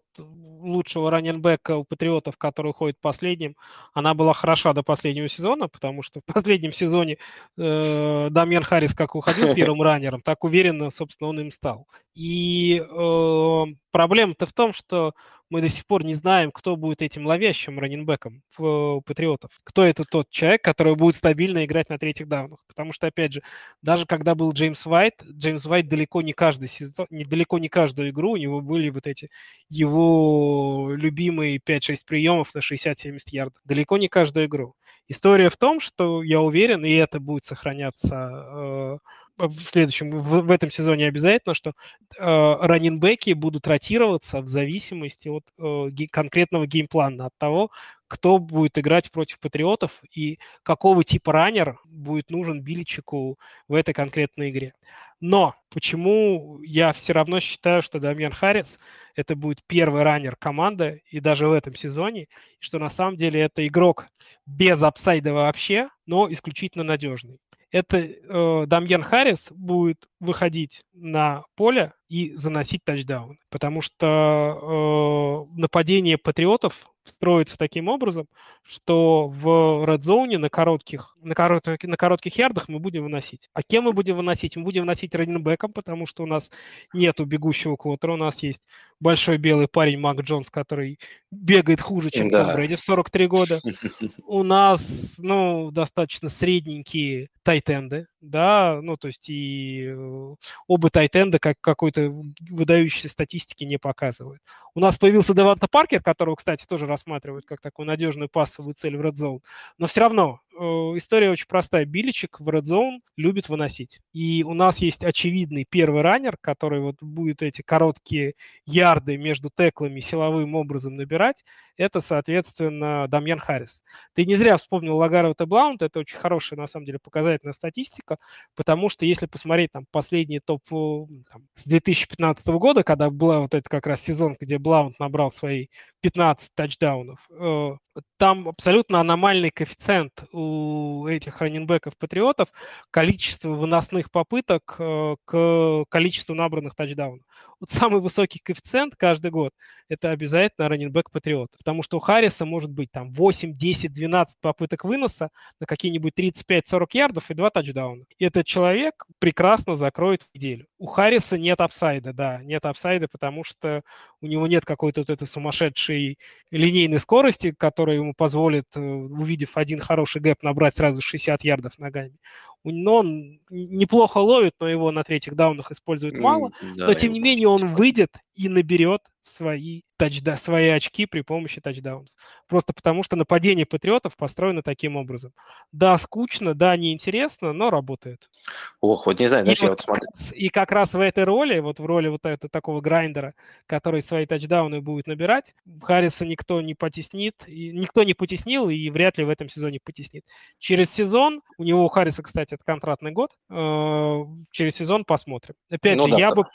лучшего раненбека у Патриотов, который уходит последним, она была хороша до последнего сезона, потому что в последнем сезоне э, Дамьян Харрис как уходил первым раннером, так уверенно, собственно, он им стал. И э, проблема-то в том, что мы до сих пор не знаем, кто будет этим ловящим раненбеком в Патриотов. Кто это тот человек, который будет стабильно играть на третьих даунах. Потому что, опять же, даже когда был Джеймс Уайт, Джеймс Уайт далеко не каждый сезон, не, далеко не каждую игру у него были вот эти его любимые 5-6 приемов на 60-70 ярдов. Далеко не каждую игру. История в том, что я уверен, и это будет сохраняться э, в следующем, в, в этом сезоне обязательно, что э, раненбеки будут ротироваться в зависимости от э, ге- конкретного геймплана, от того, кто будет играть против патриотов и какого типа раннер будет нужен Бильчику в этой конкретной игре. Но почему я все равно считаю, что Дамьян Харрис это будет первый раннер команды и даже в этом сезоне, что на самом деле это игрок без апсайда вообще, но исключительно надежный это э, Дамьен Харрис будет выходить на поле и заносить тачдаун. Потому что э, нападение патриотов строится таким образом, что в редзоне на коротких, на, коротких, на коротких ярдах мы будем выносить. А кем мы будем выносить? Мы будем выносить раненбеком, потому что у нас нету бегущего квотера, у нас есть большой белый парень Мак Джонс, который бегает хуже, чем да. Том Брэди в 43 года. У нас, ну, достаточно средненькие тайтенды, да, ну, то есть и э, оба тайтенда как какой-то выдающейся статистики не показывают. У нас появился Деванта Паркер, которого, кстати, тоже рассматривают как такую надежную пассовую цель в Red Zone, но все равно история очень простая. Биличек в Red Zone любит выносить. И у нас есть очевидный первый раннер, который вот будет эти короткие ярды между теклами силовым образом набирать. Это, соответственно, Дамьян Харрис. Ты не зря вспомнил Лагарова Блаунт, это очень хорошая, на самом деле, показательная статистика, потому что если посмотреть там последний топ э, там, с 2015 года, когда была вот это как раз сезон, где Блаунт набрал свои 15 тачдаунов, э, там абсолютно аномальный коэффициент у этих раненбеков патриотов количество выносных попыток э, к количеству набранных тачдаунов. Вот самый высокий коэффициент каждый год – это обязательно раненбек Патриотов, потому что у Харриса может быть там 8, 10, 12 попыток выноса на какие-нибудь 35-40 ярдов и 2 тачдауна. И этот человек прекрасно закроет неделю. У Харриса нет апсайда, да, нет апсайда, потому что у него нет какой-то вот этой сумасшедшей линейной скорости, которая ему позволит, э, увидев один хороший gap, набрать сразу 60 ярдов ногами. Но он неплохо ловит, но его на третьих даунах используют мало. Да, но тем не менее он выйдет и наберет свои, тачда, свои очки при помощи тачдаунов. Просто потому что нападение патриотов построено таким образом. Да, скучно, да, неинтересно, но работает. Ох, вот не знаю, и, вот вот смотрю. и как раз в этой роли, вот в роли вот этого такого грайндера, который свои тачдауны будет набирать, Харриса никто не потеснит, и, никто не потеснил и вряд ли в этом сезоне потеснит. Через сезон, у него у Харриса, кстати, это контрактный год, э, через сезон посмотрим. Опять ну, же, да, я да. бы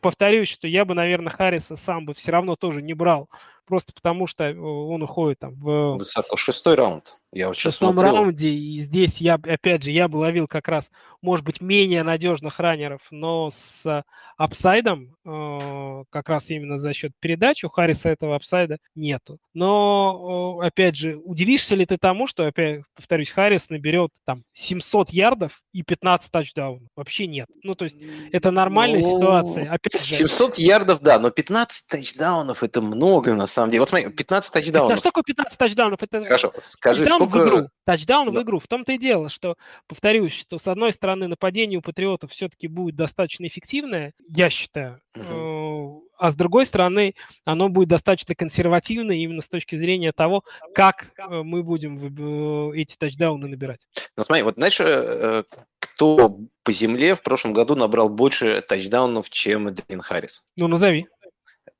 повторюсь, что я бы, наверное, Харриса сам бы все равно тоже не брал просто потому что э, он уходит там в... Высоко, шестой раунд. Я вот в шестом смотрел. раунде, и здесь я, опять же, я бы ловил как раз, может быть, менее надежных раннеров, но с апсайдом, э, как раз именно за счет передач, у Харриса этого апсайда нету. Но, э, опять же, удивишься ли ты тому, что, опять повторюсь, Харрис наберет там 700 ярдов и 15 тачдаунов? Вообще нет. Ну, то есть, это нормальная ну, ситуация. Опять же, 700 ярдов, да, но 15 тачдаунов это много на самом деле. Вот смотри, 15 тачдаунов. Это, что такое 15 тачдаунов? Это Хорошо, скажи, тачдаун сколько... в игру. Тачдаун да. в игру. В том-то и дело, что, повторюсь, что с одной стороны нападение у Патриотов все-таки будет достаточно эффективное, я считаю, угу. а с другой стороны оно будет достаточно консервативное именно с точки зрения того, как э, мы будем э, эти тачдауны набирать. Ну смотри, вот знаешь, кто по земле в прошлом году набрал больше тачдаунов, чем Дэвин Харрис? Ну, назови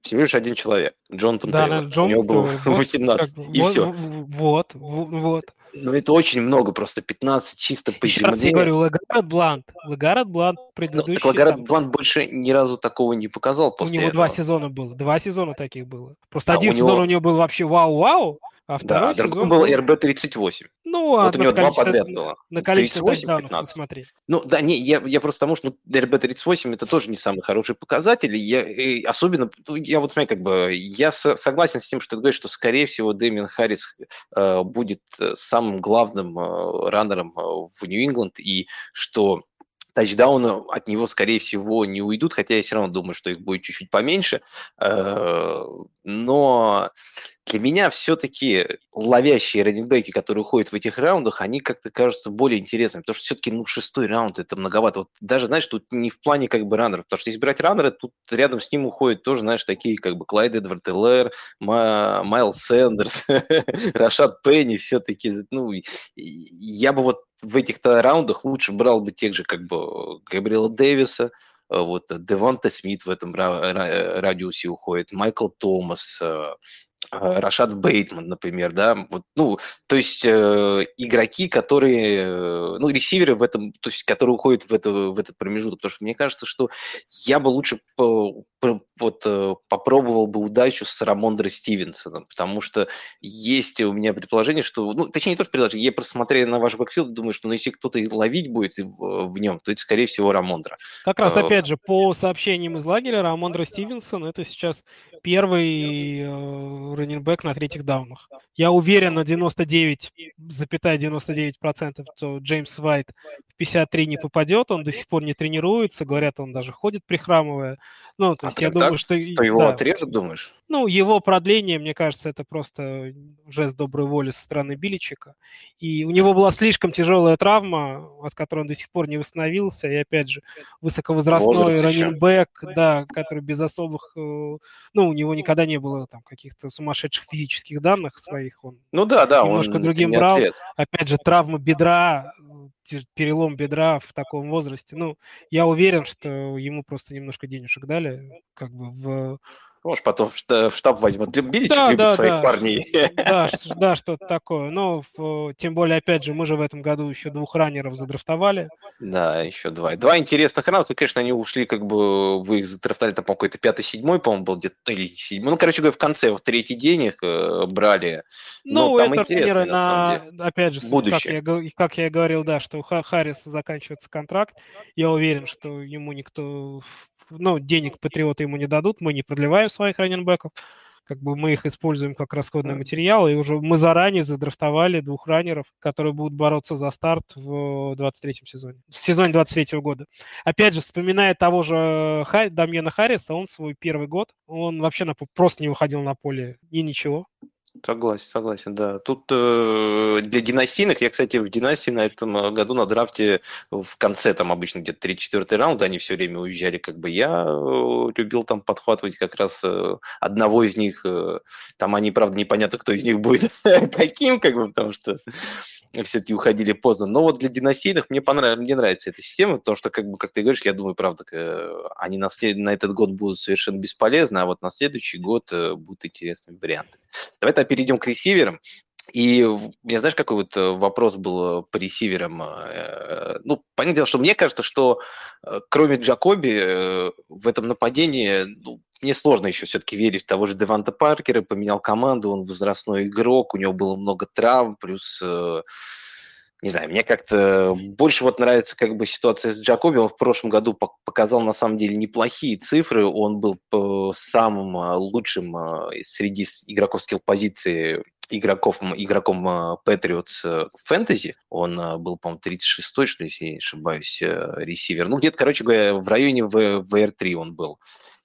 всего лишь один человек, Джонатан да, Тейлор. Джон, У него было вот, 18, как, и вот, все. Вот, вот. Ну, это очень много, просто 15 чисто по Еще земле. Я говорю, Лагард Блант. Лагард Блант предыдущий. Ну, Лагард там... Блант больше ни разу такого не показал после У него этого. два сезона было, два сезона таких было. Просто а один сезон него... у него был вообще вау-вау, а второй да, другой был РБ-38. Ну, вот у него два подряд было. На количество тачдаунов посмотри. Ну, да, не, я, я просто потому, что ну, РБ-38 это тоже не самый хороший показатель. Я, и особенно, ну, я вот смотри, как бы, я с, согласен с тем, что ты говоришь, что, скорее всего, Дэмин Харрис э, будет э, самым главным э, раннером э, в Нью-Ингланд, и что тачдауны от него, скорее всего, не уйдут, хотя я все равно думаю, что их будет чуть-чуть поменьше. Э, но для меня все-таки ловящие раненбеки, которые уходят в этих раундах, они как-то кажутся более интересными, потому что все-таки, ну, шестой раунд это многовато. Вот даже, знаешь, тут не в плане как бы раннеров, потому что если брать раннера, тут рядом с ним уходят тоже, знаешь, такие как бы Клайд Эдвард Эллер, Майл Сэндерс, Рашад Пенни, все-таки, ну, я бы вот в этих-то раундах лучше брал бы тех же как бы Габриэла Дэвиса, вот Деванта Смит в этом радиусе уходит, Майкл Томас, э, Э, Рашад Бейтман, например, да, вот, ну, то есть э, игроки, которые, э, ну, ресиверы в этом, то есть, которые уходят в, это, в этот промежуток, потому что мне кажется, что я бы лучше по, по, вот э, попробовал бы удачу с Рамондро Стивенсоном, потому что есть у меня предположение, что, ну, точнее, не то, что предположение, я просто смотрел на ваш бэкфилд думаю, что, ну, если кто-то ловить будет в, в нем, то это, скорее всего, Рамондро. Как раз, опять же, по сообщениям из лагеря, Рамондро Стивенсон это сейчас первый э, раненбэк на третьих даунах. Я уверен на 99,99%, что Джеймс Уайт в 53 не попадет, он до сих пор не тренируется, говорят, он даже ходит прихрамывая. Ну, то а есть а я думаю, что... Что его да. отрежут, думаешь? Ну, его продление, мне кажется, это просто жест доброй воли со стороны Биличика. И у него была слишком тяжелая травма, от которой он до сих пор не восстановился. И опять же, высоковозрастной раненбэк, да, который без особых... Э, ну, него никогда не было там каких-то сумасшедших физических данных своих. Он ну да, да. Немножко он другим брал. Опять же, травма бедра, перелом бедра в таком возрасте. Ну, я уверен, что ему просто немножко денежек дали, как бы в может, потом в штаб возьмут. Биличек да, любит да, своих да, парней. Да, да что-то такое. Но тем более, опять же, мы же в этом году еще двух раннеров задрафтовали. Да, еще два. Два интересных раннера. Конечно, они ушли, как бы, вы их задрафтовали, там, по какой-то пятый-седьмой, по-моему, был где-то, или седьмой. Ну, короче говоря, в конце, в третий день их э, брали. Ну, Но там это интересно, на, на опять же, будущее. Как я, как я говорил, да, что у Харриса заканчивается контракт. Я уверен, что ему никто, ну, денег патриоты ему не дадут, мы не продлеваем своих раненбеков. Как бы мы их используем как расходный материал, и уже мы заранее задрафтовали двух раннеров, которые будут бороться за старт в 23-м сезоне, в сезоне 23-го года. Опять же, вспоминая того же Хай, Дамьена Харриса, он свой первый год, он вообще на, просто не выходил на поле и ничего. Согласен, согласен, да. Тут э, для династийных, я, кстати, в династии на этом э, году на драфте в конце, там обычно где-то 3-4 раунда, они все время уезжали, как бы я э, любил там подхватывать как раз э, одного из них. Э, там они, правда, непонятно, кто из них будет каким, как бы, потому что все-таки уходили поздно. Но вот для династийных мне, понравилось, мне нравится эта система, потому что, как, бы, как ты говоришь, я думаю, правда, они на, след... на этот год будут совершенно бесполезны, а вот на следующий год э, будут интересные варианты. Давай тогда перейдем к ресиверам. И мне знаешь, какой вот э, вопрос был по ресиверам? Э, ну, понятное дело, что мне кажется, что кроме Джакоби в этом нападении ну, мне сложно еще все-таки верить в того же Деванта Паркера, поменял команду, он возрастной игрок, у него было много травм, плюс э, не знаю, мне как-то больше вот нравится как бы ситуация с Джакоби. Он в прошлом году показал на самом деле неплохие цифры. Он был самым э, лучшим э, среди игроков скилл-позиции игроков, игроком Patriots фэнтези. Он был, по-моему, 36-й, что ли, если я не ошибаюсь, ресивер. Ну, где-то, короче говоря, в районе VR3 он был.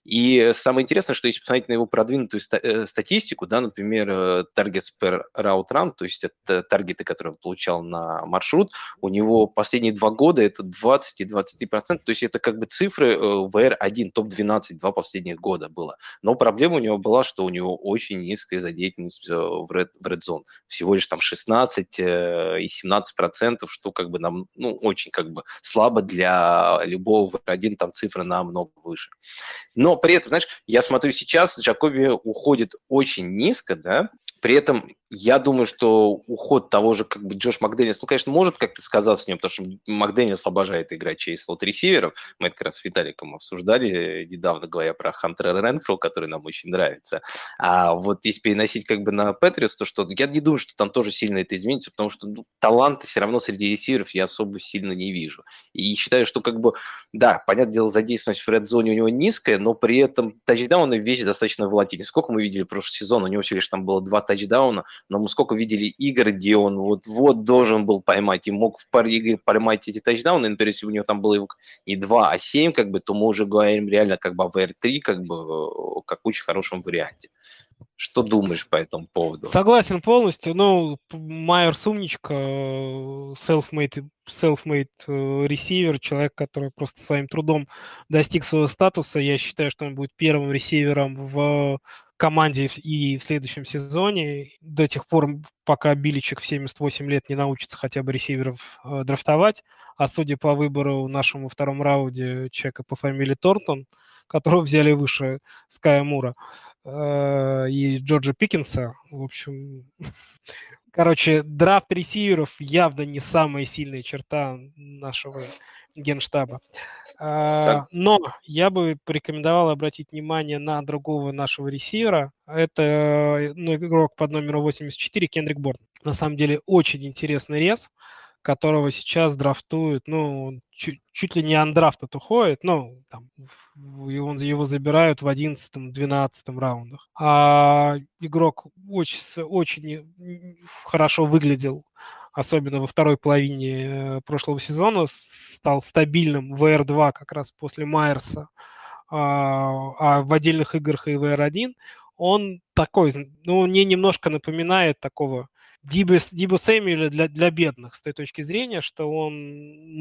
И самое интересное, что если посмотреть на его продвинутую э, статистику, да, например, э, targets per route run, то есть это таргеты, которые он получал на маршрут, у него последние два года это 20 и 23%, то есть это как бы цифры VR1, э, топ-12, два последних года было. Но проблема у него была, что у него очень низкая задеятельность в Red, в red Zone. Всего лишь там 16 и 17%, что как бы нам, ну, очень как бы слабо для любого VR1, там цифры намного выше. Но при этом, знаешь, я смотрю сейчас, Джакоби уходит очень низко, да, при этом я думаю, что уход того же как бы Джош Макдэнилс, ну, конечно, может как-то сказаться с ним, потому что Макдэнилс обожает играть через слот-ресиверов. Мы это как раз с Виталиком обсуждали недавно, говоря про Хантера Ренфру, который нам очень нравится. А вот если переносить как бы на Патриотс, то что я не думаю, что там тоже сильно это изменится, потому что ну, таланта все равно среди ресиверов я особо сильно не вижу. И считаю, что как бы, да, понятное дело, задействованность в ред-зоне у него низкая, но при этом тачдауны весь достаточно волатильный. Сколько мы видели прошлый сезон? У него всего лишь там было два тачдауна, но мы сколько видели игр, где он вот-вот должен был поймать и мог в паре игр поймать эти тачдауны, например, если у него там было не 2, а 7, как бы, то мы уже говорим реально как бы о VR3, как бы, как очень хорошем варианте. Что думаешь по этому поводу? Согласен полностью. Ну, Майер Сумничка, self-made, self-made э, ресивер, человек, который просто своим трудом достиг своего статуса. Я считаю, что он будет первым ресивером в команде и в следующем сезоне. До тех пор, пока Биличек в 78 лет не научится хотя бы ресиверов э, драфтовать. А судя по выбору нашему втором раунде человека по фамилии Тортон, которого взяли выше Ская Мура э, и Джорджа Пикинса, в общем, короче, драфт ресиверов явно не самая сильная черта нашего генштаба. А, но я бы порекомендовал обратить внимание на другого нашего ресивера. Это ну, игрок под номером 84 Кендрик Борн. На самом деле очень интересный рез, которого сейчас драфтуют, ну, чуть, чуть ли не андрафтат уходит, ну, там, он, его забирают в 11-12 раундах. А игрок очень, очень хорошо выглядел особенно во второй половине э, прошлого сезона, стал стабильным VR2 как раз после Майерса, а, а в отдельных играх и VR1 он такой, ну, мне немножко напоминает такого Диба, Диба Сэмюэля для, для бедных с той точки зрения, что он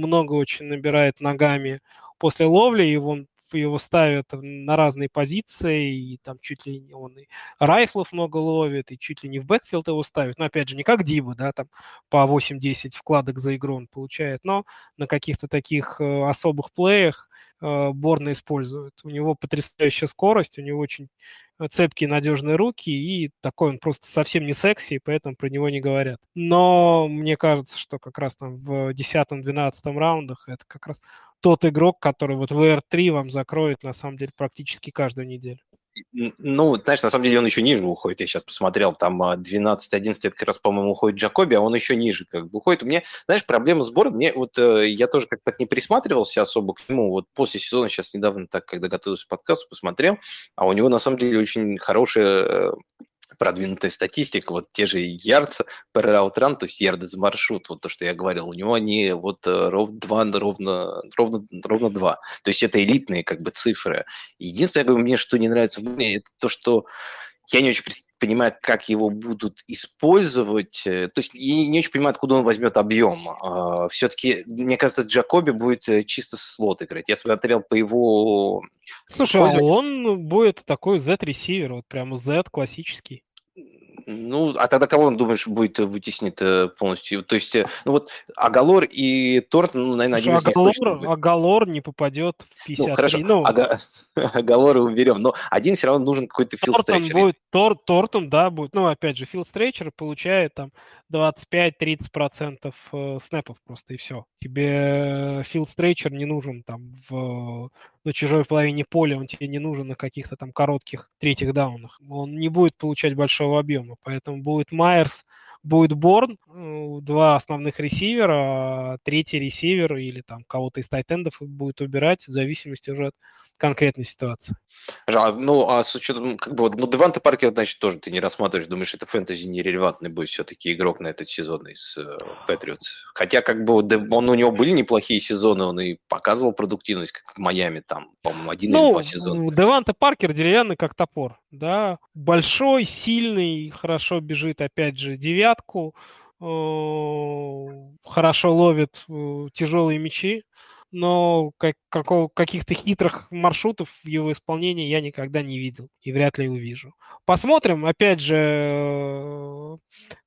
много очень набирает ногами после ловли, и он его ставят на разные позиции, и там чуть ли не он и райфлов много ловит, и чуть ли не в бэкфилд его ставят. Но опять же, не как Диба, да, там по 8-10 вкладок за игру он получает, но на каких-то таких э, особых плеях э, Борна использует. У него потрясающая скорость, у него очень цепкие, надежные руки, и такой он просто совсем не секси, и поэтому про него не говорят. Но мне кажется, что как раз там в 10-12 раундах это как раз тот игрок, который вот в VR3 вам закроет, на самом деле, практически каждую неделю. Ну, знаешь, на самом деле он еще ниже уходит. Я сейчас посмотрел, там 12-11, это как раз, по-моему, уходит Джакоби, а он еще ниже как бы уходит. У меня, знаешь, проблема с Бором, мне вот э, я тоже как-то не присматривался особо к нему. Вот после сезона сейчас недавно так, когда готовился к подкасту, посмотрел, а у него на самом деле очень хорошая э, продвинутая статистика, вот те же ярдс per route run, то есть ярды за маршрут, вот то, что я говорил, у него они вот э, ровно два, ровно, ровно, ровно два. То есть это элитные как бы цифры. Единственное, мне что не нравится в мне, это то, что я не очень понимаю, как его будут использовать. То есть я не очень понимаю, откуда он возьмет объем. А, Все-таки, мне кажется, Джакоби будет чисто слот играть. Я смотрел по его... Слушай, а он будет такой Z-ресивер, вот прямо Z классический. Ну, а тогда кого он, думаешь, будет вытеснит э, полностью? То есть, э, ну вот Агалор и Торт, ну, наверное, Слушай, один из Агалор, них Агалор не попадет в 53. Ну, хорошо, ну, Ага... Агалора уберем, но один все равно нужен какой-то филстречер. Будет, Тор, Тортон, да, будет. Ну, опять же, филстречер получает там 25-30% э, снэпов просто, и все. Тебе филстречер не нужен там в на чужой половине поля, он тебе не нужен на каких-то там коротких третьих даунах. Он не будет получать большого объема, поэтому будет Майерс, будет Борн, э, два основных ресивера, а третий ресивер или там кого-то из тайтендов будет убирать в зависимости уже от конкретной ситуации. А, ну, а с учетом, как бы, ну, Деванта Паркер, значит, тоже ты не рассматриваешь, думаешь, это фэнтези нерелевантный будет все-таки игрок на этот сезон из Патриотс. Э, Хотя, как бы, он, у него были неплохие сезоны, он и показывал продуктивность, как в Майами, там, по-моему, один ну, или два сезона. Деванта Паркер деревянный, как топор, да, большой, сильный, хорошо бежит, опять же, девятку, э, хорошо ловит э, тяжелые мячи, но как, каких-то хитрых маршрутов в его исполнении я никогда не видел и вряд ли увижу. Посмотрим. Опять же, э,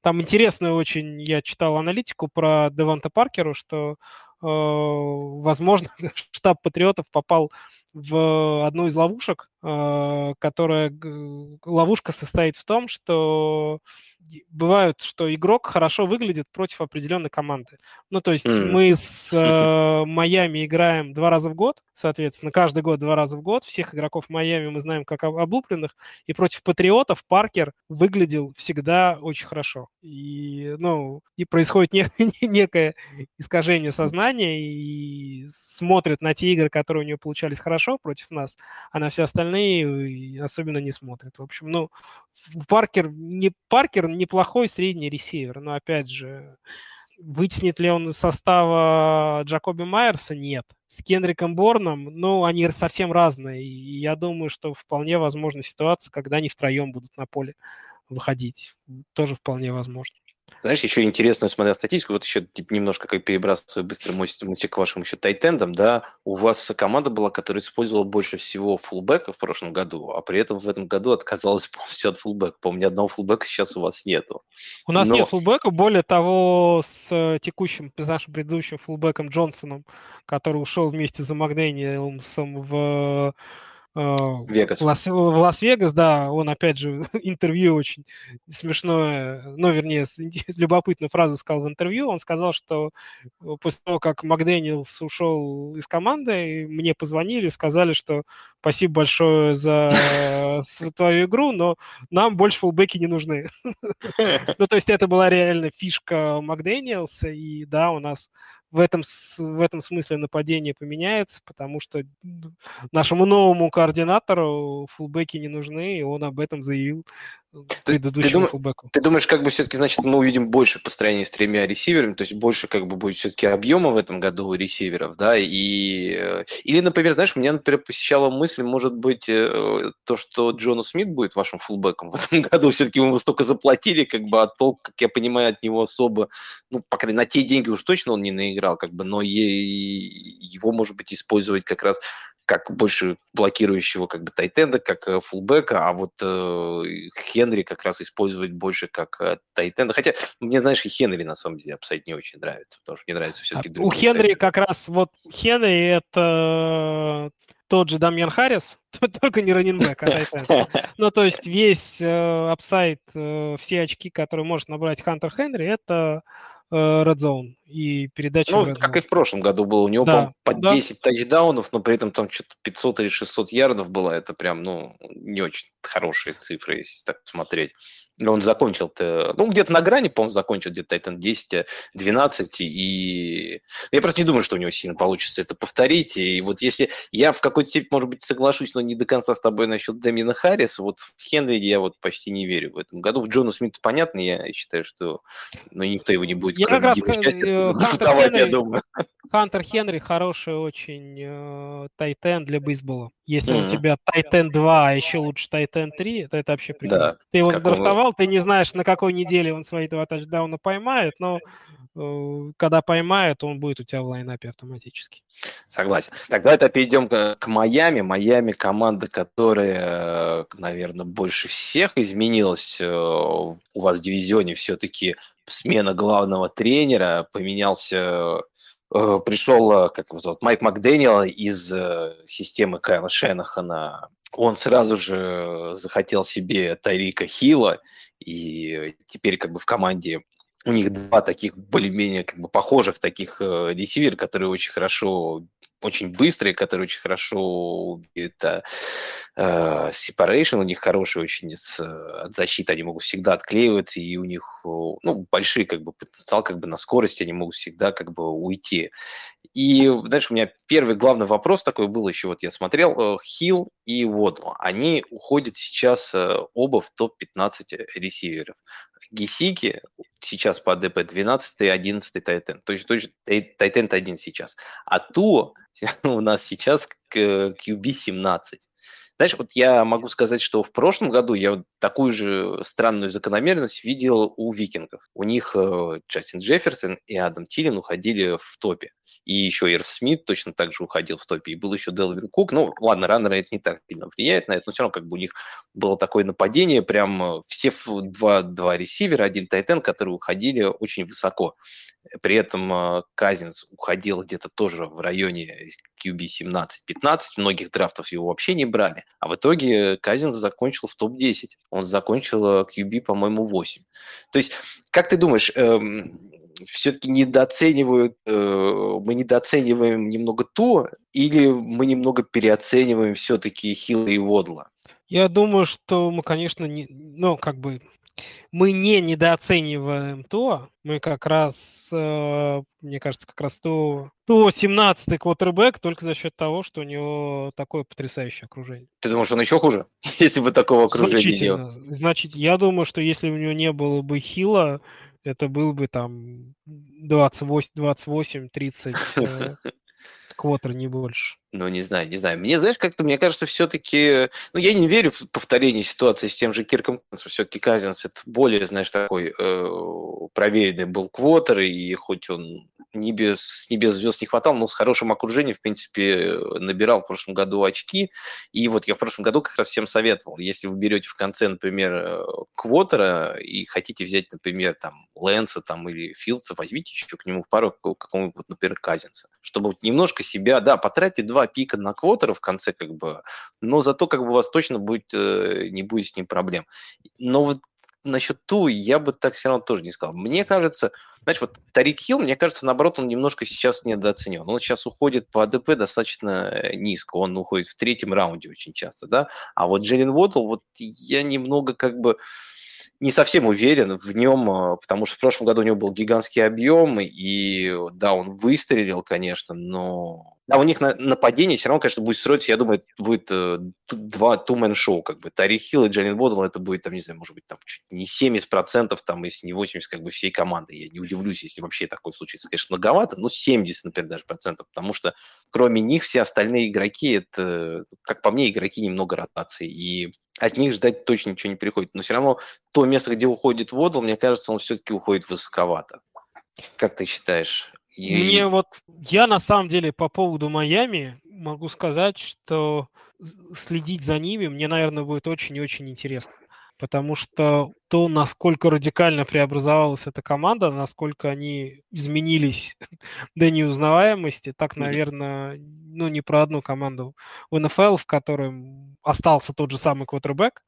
там интересную очень, я читал аналитику про Деванта Паркеру, что возможно, штаб патриотов попал в одну из ловушек, которая ловушка состоит в том, что бывают, что игрок хорошо выглядит против определенной команды. Ну, то есть mm. мы с э, Майами играем два раза в год, соответственно, каждый год два раза в год. Всех игроков Майами мы знаем как облупленных. И против Патриотов Паркер выглядел всегда очень хорошо. И, ну, и происходит не, некое искажение сознания, и смотрит на те игры, которые у него получались хорошо против нас, а на все остальные особенно не смотрит. В общем, ну, Паркер не Паркер неплохой средний ресивер, но опять же, вытеснит ли он из состава Джакоби Майерса? Нет. С Кенриком Борном, ну, они совсем разные. И я думаю, что вполне возможна ситуация, когда они втроем будут на поле выходить. Тоже вполне возможно. Знаешь, еще интересную, смотря статистику, вот еще немножко как перебрасываю быстрый мостик к вашим еще тайтендам, да, у вас команда была, которая использовала больше всего фулбека в прошлом году, а при этом в этом году отказалась полностью от фулбека. Ни одного фулбека сейчас у вас нету. У нас Но... нет фулбека, более того, с э, текущим, с нашим предыдущим фулбеком Джонсоном, который ушел вместе за Макдэниелсом в Вегас. В, Лас, в Лас-Вегас, да, он, опять же, интервью очень смешное, ну, вернее, любопытную фразу сказал в интервью. Он сказал, что э, после того, как Макдэниелс ушел из команды, мне позвонили, сказали, что спасибо большое за твою игру, но нам больше фулбеки не нужны. Ну, то есть это была реально фишка Макдэниелса, и да, у нас в этом, в этом смысле нападение поменяется, потому что нашему новому координатору фулбеки не нужны, и он об этом заявил предыдущему ты, фулбеку. Ты думаешь, как бы все-таки, значит, мы увидим больше построения с тремя ресиверами, то есть больше как бы будет все-таки объема в этом году у ресиверов, да, и... Э, или, например, знаешь, меня, например, посещала мысль, может быть, э, то, что Джона Смит будет вашим фулбеком в этом году, все-таки ему столько заплатили, как бы, а толк, как я понимаю, от него особо, ну, по крайней мере, на те деньги уж точно он не наиграл, как бы, но его, может быть, использовать как раз как больше блокирующего как бы тайтенда, как э, фулбека, а вот э, Хенри как раз использовать больше как э, тайтенда. Хотя мне, знаешь, и Хенри на самом деле абсолютно не очень нравится, потому что мне нравится все-таки а, У Хенри тайтенды. как раз вот Хенри это тот же Дамьян Харрис, только не раненбэк, а тайтенд. Ну, то есть весь э, upside, э, все очки, которые может набрать Хантер Хенри, это Red Zone и передача. Ну, как и в прошлом году было. У него, да, по да. 10 тачдаунов, но при этом там что-то 500 или 600 ярдов было. Это прям, ну, не очень хорошие цифры, если так смотреть. И он закончил-то, ну, где-то на грани, по-моему, закончил где-то Titan 10, 12, и я просто не думаю, что у него сильно получится это повторить. И вот если я в какой-то степени, может быть, соглашусь, но не до конца с тобой насчет Дэмина Харриса, вот в Хенри я вот почти не верю в этом году. В Джона Смита понятно, я считаю, что ну, никто его не будет. Я как раз, Хантер Хенри, я думаю. Хантер Хенри хороший очень э, тайтен для бейсбола. Если mm-hmm. у тебя тайтен 2, а еще лучше тайтен 3, то это вообще прекрасно. Да. Ты его задрафтовал, ты не знаешь, на какой неделе он свои два тачдауна поймает, но Э, когда поймает, он будет у тебя в лайнапе автоматически. Согласен. Тогда это перейдем к, к Майами. Майами команда, которая, наверное, больше всех изменилась э, у вас в дивизионе. Все-таки смена главного тренера, поменялся э, пришел, как его зовут, Майк Макдэниел из системы Кайла Шенахана. Он сразу же захотел себе Тарика Хила, и теперь как бы в команде у них два таких более-менее как бы похожих таких э, ресивера, которые очень хорошо, очень быстрые, которые очень хорошо это э, separation у них хороший очень с, от защиты, они могут всегда отклеиваться, и у них ну, большие как бы потенциал как бы на скорости, они могут всегда как бы уйти. И, знаешь, у меня первый главный вопрос такой был еще, вот я смотрел, Хилл и Уодл, они уходят сейчас э, оба в топ-15 ресиверов. Гесики сейчас по АДП 12 и 11 Тайтен. То есть, то есть Тайтен 1 сейчас. А Ту у нас сейчас QB 17. Знаешь, вот я могу сказать, что в прошлом году я вот такую же странную закономерность видел у викингов. У них э, Джастин Джефферсон и Адам Тилин уходили в топе. И еще Ирв Смит точно так же уходил в топе. И был еще Делвин Кук. Ну, ладно, раннеры это не так сильно влияет на это, но все равно как бы у них было такое нападение. Прям э, все два, два ресивера, один тайтен, которые уходили очень высоко. При этом э, Казинс уходил где-то тоже в районе QB 17-15, многих драфтов его вообще не брали. А в итоге Казинс закончил в топ-10. Он закончил QB, э, по-моему, 8. То есть, как ты думаешь, эм, все-таки недооценивают, э, мы недооцениваем немного то, или мы немного переоцениваем все-таки Хилла и Водла? Я думаю, что мы, конечно, не, ну, как бы мы не недооцениваем то, мы как раз, э, мне кажется, как раз то, то 17-й квотербек только за счет того, что у него такое потрясающее окружение. Ты думаешь, он еще хуже, если бы такого окружения не было? Значит, я думаю, что если у него не было бы Хила, это был бы там 28, 28 30 квотер, не больше. Ну, не знаю, не знаю. Мне, знаешь, как-то, мне кажется, все-таки... Ну, я не верю в повторение ситуации с тем же Кирком Все-таки Казинс это более, знаешь, такой э, проверенный был квотер, и хоть он небес, с небес звезд не хватал, но с хорошим окружением, в принципе, набирал в прошлом году очки. И вот я в прошлом году как раз всем советовал, если вы берете в конце, например, э, квотера и хотите взять, например, там, Лэнса там, или Филдса, возьмите еще к нему пару какого-нибудь, например, Казинса, чтобы вот немножко себя, да, потратить два пика на квотера в конце, как бы, но зато как бы у вас точно будет, э, не будет с ним проблем. Но вот насчет Ту я бы так все равно тоже не сказал. Мне кажется, знаешь, вот Тарик Хилл, мне кажется, наоборот, он немножко сейчас недооценен. Он сейчас уходит по АДП достаточно э, низко. Он уходит в третьем раунде очень часто, да. А вот Джерин Уоттл, вот я немного как бы не совсем уверен в нем, э, потому что в прошлом году у него был гигантский объем, и да, он выстрелил, конечно, но а у них на, нападение все равно, конечно, будет строиться, я думаю, будет э, два two-man-шоу, как бы. Тари Хилл и Джалин Бодл, это будет, там, не знаю, может быть, там, чуть не 70%, там, если не 80%, как бы, всей команды. Я не удивлюсь, если вообще такое случится. Конечно, многовато, но 70, например, даже процентов, потому что кроме них все остальные игроки, это, как по мне, игроки немного ротации, и от них ждать точно ничего не приходит. Но все равно то место, где уходит Водл, мне кажется, он все-таки уходит высоковато. Как ты считаешь? И... Мне вот, я на самом деле по поводу Майами могу сказать, что следить за ними мне, наверное, будет очень и очень интересно. Потому что то, насколько радикально преобразовалась эта команда, насколько они изменились до неузнаваемости, так, наверное, ну, не про одну команду в НФЛ, в которой остался тот же самый квотербек,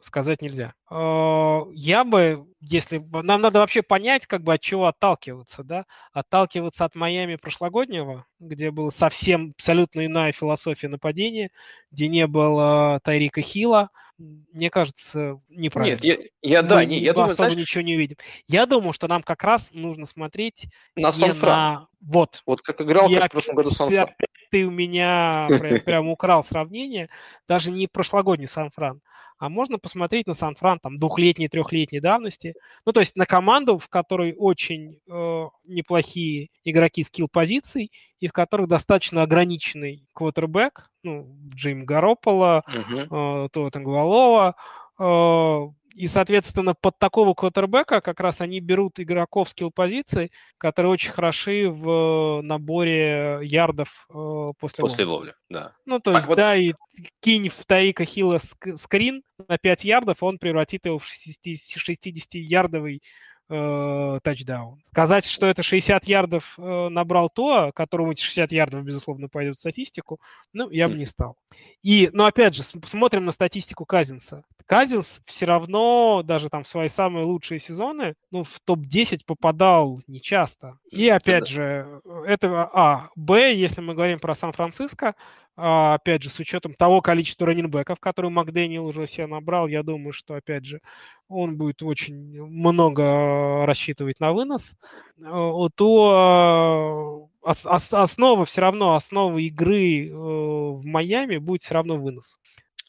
сказать нельзя. А, я бы, если нам надо вообще понять, как бы от чего отталкиваться, да, отталкиваться от Майами прошлогоднего, где была совсем абсолютно иная философия нападения, где не было Тайрика Хила, мне кажется, неправильно. Нет, я, я да, не, я думаю, особо знаешь... ничего не увидим. Я думаю, что нам как раз нужно смотреть на Сан-Фран. На... Вот. Вот как играл я, как в прошлом году Сан-Фран ты у меня прям, прям украл сравнение. Даже не прошлогодний Сан-Фран, а можно посмотреть на Сан-Фран там двухлетней, трехлетней давности. Ну, то есть на команду, в которой очень э, неплохие игроки скилл-позиций и в которых достаточно ограниченный квотербек, ну, Джим Гаропола, uh-huh. э, Туа Тангвалова, э, и, соответственно, под такого квотербека как раз они берут игроков скилл-позиций, которые очень хороши в наборе ярдов э, после, после ловли. ловли. Да. Ну, то есть, а, да, вот... и кинь в Таика Хилла скрин на 5 ярдов, он превратит его в 60-ярдовый э, тачдаун. Сказать, что это 60 ярдов э, набрал то, которому эти 60 ярдов, безусловно, пойдут в статистику, ну, я бы не стал. И, ну, опять же, смотрим на статистику Казинса. Казинс все равно, даже там в свои самые лучшие сезоны, ну, в топ-10 попадал нечасто. И, опять да. же, это А. Б, если мы говорим про Сан-Франциско, а, опять же, с учетом того количества раненбеков, которые Макдэниел уже себе набрал, я думаю, что, опять же, он будет очень много рассчитывать на вынос, а, то а, основа все равно, основа игры э, в Майами будет все равно вынос.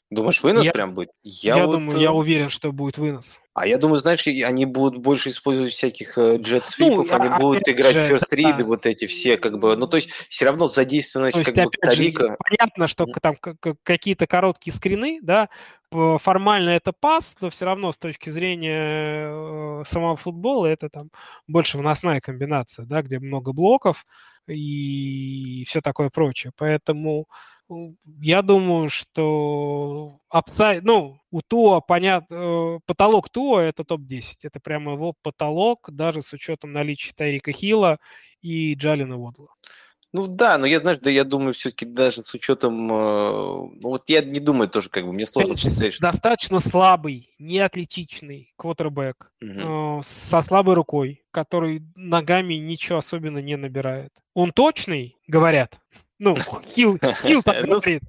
Думаешь, вынос я, прям будет? Я, я вот... думаю, я э, уверен, что будет вынос. А я думаю, знаешь, они будут больше использовать всяких джет э, ну, они будут играть же, first read, да. вот эти все, как бы, ну, то есть все равно задействованность, то есть, как бы, Тарика... понятно, что там какие-то короткие скрины, да, формально это пас, но все равно с точки зрения э, самого футбола это там больше выносная комбинация, да, где много блоков и все такое прочее. Поэтому я думаю, что upside, ну, у Туа, понятно, э, потолок Туа это топ-10. Это прямо его потолок, даже с учетом наличия Тайрика Хилла и Джалина Водла. Ну да, но я, знаешь, да я думаю, все-таки даже с учетом... Э, ну вот я не думаю тоже, как бы, мне сложно представить. Достаточно слабый, неатлетичный квотербек угу. э, со слабой рукой, который ногами ничего особенно не набирает. Он точный, говорят, ну, Хилл, Хилл так ну, говорит,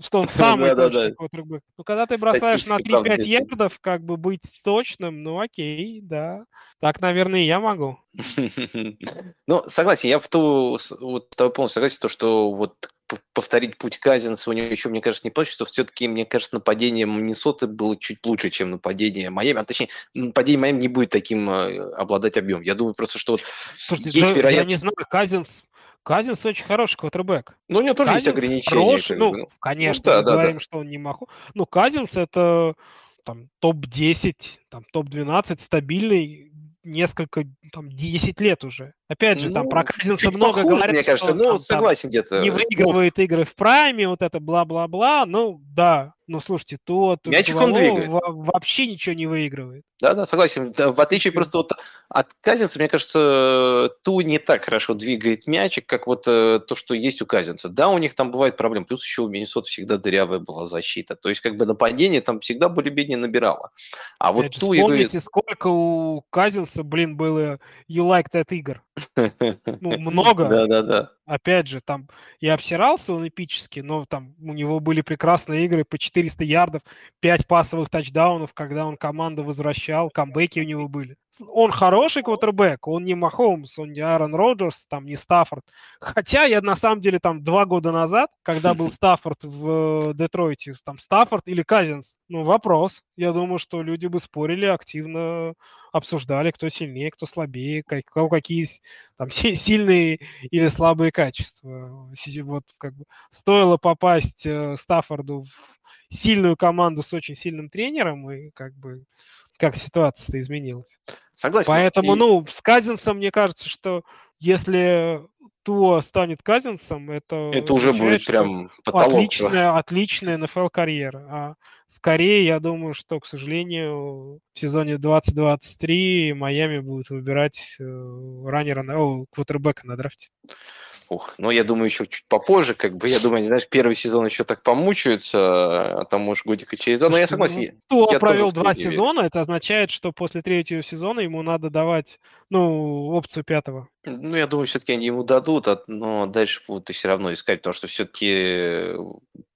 что он самый точный квотербек. Ну, когда ты бросаешь на 3-5 ярдов, как бы быть точным, ну окей, да. Так, наверное, я могу. Ну, согласен, я в ту, вот полностью согласен, то, что вот повторить путь Казинса у него еще, мне кажется, не получится, все-таки, мне кажется, нападение Миннесоты было чуть лучше, чем нападение Майами. А точнее, нападение Майами не будет таким э, обладать объемом. Я думаю просто, что вот Слушайте, есть вероятность... Я не знаю, Казинс Казинс очень хороший квотербек. Ну, у него тоже Казинс есть ограничения. Хороший, ну, ну, конечно, ну, да, мы да, говорим, да. что он не маху. Ну, Казинс это там топ-10, там топ-12, стабильный, несколько, там, 10 лет уже. Опять же, ну, там про Казинса много похуже, говорят, мне кажется, ну, он, согласен где-то. Не выигрывает Оф. игры в прайме, вот это бла-бла-бла, ну, да. Но слушайте, тот Мячик он двигает. вообще ничего не выигрывает. Да, да, согласен. В отличие просто вот от Казинца, мне кажется, Ту не так хорошо двигает мячик, как вот э, то, что есть у Казинца. Да, у них там бывает проблем. Плюс еще у Миннесота всегда дырявая была защита. То есть, как бы нападение там всегда более-менее набирало. А вот Ту... Вспомните, я... сколько у Казинца, блин, было You Like That игр. Ну, много. Да, да, да. Опять же, там я обсирался он эпически, но там у него были прекрасные игры по 400 ярдов, 5 пасовых тачдаунов, когда он команду возвращал, камбэки у него были. Он хороший квотербек, он не Махомс, он не Аарон Роджерс, там не Стаффорд. Хотя я на самом деле там два года назад, когда был Стаффорд в Детройте, там Стаффорд или Казинс, ну вопрос. Я думаю, что люди бы спорили активно обсуждали, кто сильнее, кто слабее, как, у кого какие там сильные или слабые качества. Вот как бы стоило попасть э, Стаффорду в сильную команду с очень сильным тренером, и как бы как ситуация-то изменилась. Согласен. Поэтому, и... ну, с Казинсом, мне кажется, что если Туа станет Казинсом, это... Это уже будет прям потолок. Отличная, отличная НФЛ-карьера. А скорее, я думаю, что, к сожалению, в сезоне 2023 Майами будет выбирать э, раннера, на, о, квотербека на драфте. Ух, ну, я думаю, еще чуть попозже, как бы, я думаю, знаешь, первый сезон еще так помучаются, а там, может, годика через два, но я согласен. Ну, Туа провел два сезона, это означает, что после третьего сезона ему надо давать, ну, опцию пятого. Ну, я думаю, все-таки они ему дадут, но дальше будут и все равно искать, потому что все-таки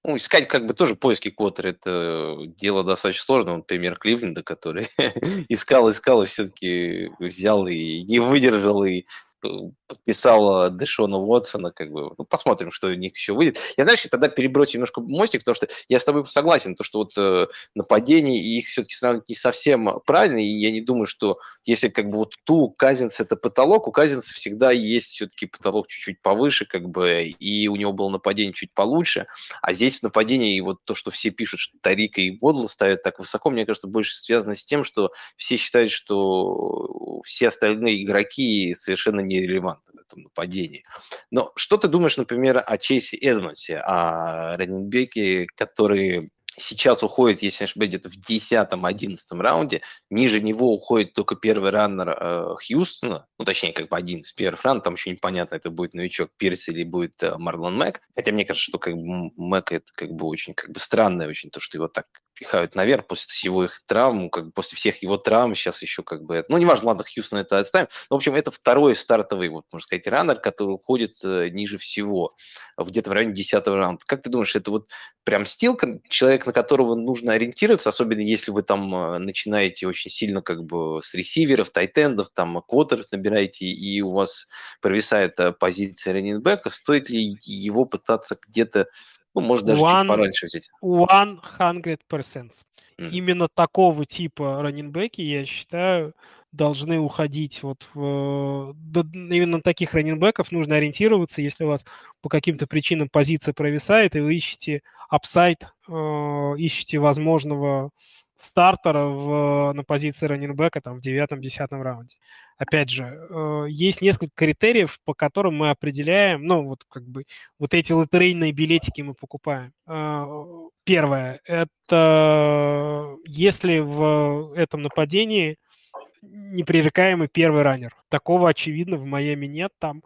ну, искать как бы тоже поиски квотера, это дело достаточно сложное. Он пример Кливленда, который искал, искал и все-таки взял и не выдержал, и подписал Дэшона Уотсона, как бы, ну, посмотрим, что у них еще выйдет. Я, знаешь, тогда перебросим немножко мостик, потому что я с тобой согласен, то, что вот э, нападение и их все-таки сравнивать не совсем правильно, и я не думаю, что если как бы вот ту Казинс это потолок, у Казинса всегда есть все-таки потолок чуть-чуть повыше, как бы, и у него было нападение чуть получше, а здесь в нападении вот то, что все пишут, что Тарика и Бодл ставят так высоко, мне кажется, больше связано с тем, что все считают, что все остальные игроки совершенно нерелевантны в этом нападении. Но что ты думаешь, например, о Чейсе Эдмонсе, о раненбеке, который сейчас уходит, если не ошибаюсь, где-то в 10-11 раунде. Ниже него уходит только первый раннер э, Хьюстона, ну, точнее, как бы один из первых раннеров, там еще непонятно, это будет новичок Пирс или будет э, Марлон Мэг. Хотя мне кажется, что как бы Мэг это как бы очень как бы странное очень, то, что его так пихают наверх после всего их травм, как после всех его травм, сейчас еще как бы, ну, неважно, ладно, Хьюстон это отставим, но, в общем, это второй стартовый, вот, можно сказать, раннер, который уходит э, ниже всего, где-то в районе 10 раунда. Как ты думаешь, это вот прям стил, человек, на которого нужно ориентироваться, особенно если вы там э, начинаете очень сильно как бы с ресиверов, тайтендов, там, квотеров набираете, и у вас провисает э, позиция раннинбека, стоит ли его пытаться где-то ну, может, даже one, чуть пораньше взять. One hundred percent. Mm. Именно такого типа раненбеки, я считаю, должны уходить вот в... Именно на таких раненбеков нужно ориентироваться, если у вас по каким-то причинам позиция провисает, и вы ищете апсайд, э, ищете возможного стартера в, на позиции раненбека там, в девятом-десятом раунде. Опять же, э, есть несколько критериев, по которым мы определяем, ну, вот как бы вот эти лотерейные билетики мы покупаем. Э, первое, это если в этом нападении непререкаемый первый раннер. Такого, очевидно, в Майами нет. Там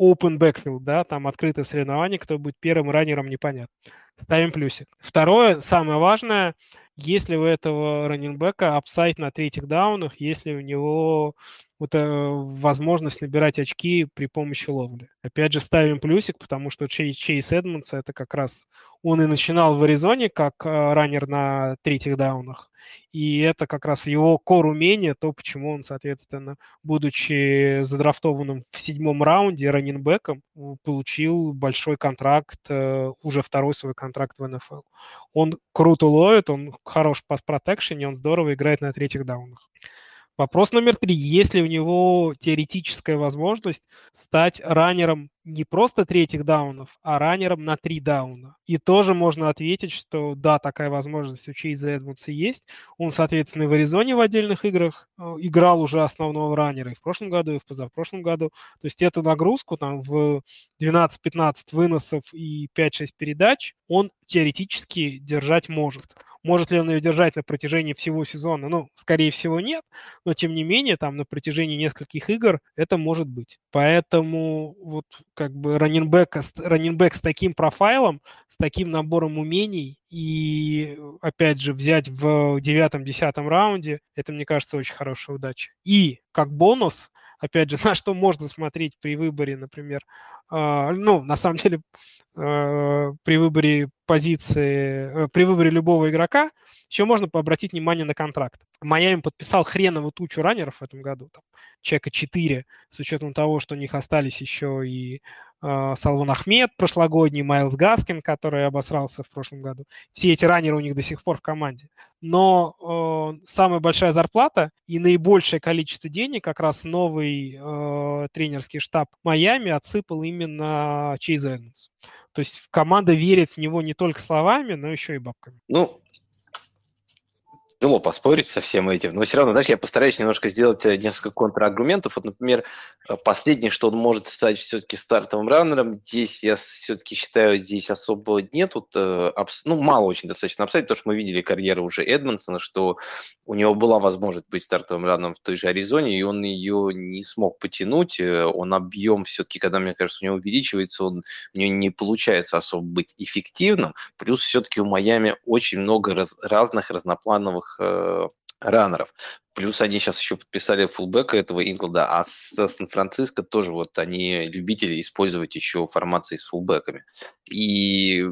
open backfield, да, там открытое соревнование, кто будет первым раннером, непонятно. Ставим плюсик. Второе, самое важное, если у этого раненбека апсайт на третьих даунах, если у него вот, э, возможность набирать очки при помощи ловли. Опять же, ставим плюсик, потому что Чей, Чейз Эдмонс это как раз он и начинал в Аризоне как э, раннер на третьих даунах. И это как раз его кор умение, то, почему он, соответственно, будучи задрафтованным в седьмом раунде раннинбеком, получил большой контракт, э, уже второй свой контракт в НФЛ. Он круто ловит, он хорош пас протекшене, он здорово играет на третьих даунах. Вопрос номер три. Есть ли у него теоретическая возможность стать раннером не просто третьих даунов, а раннером на три дауна? И тоже можно ответить, что да, такая возможность у Чейза Эдмонса есть. Он, соответственно, в Аризоне в отдельных играх э, играл уже основного раннера и в прошлом году, и в позапрошлом году. То есть эту нагрузку там в 12-15 выносов и 5-6 передач он теоретически держать может. Может ли он ее держать на протяжении всего сезона? Ну, скорее всего, нет. Но, тем не менее, там на протяжении нескольких игр это может быть. Поэтому вот как бы раннинбэк, раннинбэк с таким профайлом, с таким набором умений и, опять же, взять в девятом-десятом раунде, это, мне кажется, очень хорошая удача. И как бонус, опять же, на что можно смотреть при выборе, например, э, ну, на самом деле, э, при выборе позиции, э, при выборе любого игрока, еще можно обратить внимание на контракт. Майами подписал хреновую тучу раннеров в этом году, там, чека 4, с учетом того, что у них остались еще и Салван Ахмед прошлогодний, Майлз Гаскин, который обосрался в прошлом году. Все эти раннеры у них до сих пор в команде. Но э, самая большая зарплата и наибольшее количество денег как раз новый э, тренерский штаб Майами отсыпал именно Чейз Эдмонс. То есть команда верит в него не только словами, но еще и бабками. Ну, тяжело поспорить со всем этим, но все равно, знаешь, я постараюсь немножко сделать э, несколько контраргументов. Вот, например, э, последнее, что он может стать все-таки стартовым раннером, здесь я все-таки считаю, здесь особо нет, вот, э, ну, мало очень достаточно обсадить, то, что мы видели карьеру уже Эдмонсона, что у него была возможность быть стартовым раннером в той же Аризоне, и он ее не смог потянуть, он объем все-таки, когда, мне кажется, у него увеличивается, он, у него не получается особо быть эффективным, плюс все-таки у Майами очень много раз, разных разноплановых новых э, раннеров. Плюс они сейчас еще подписали фулбека этого Инглда, а с Сан-Франциско тоже вот они любители использовать еще формации с фулбеками. И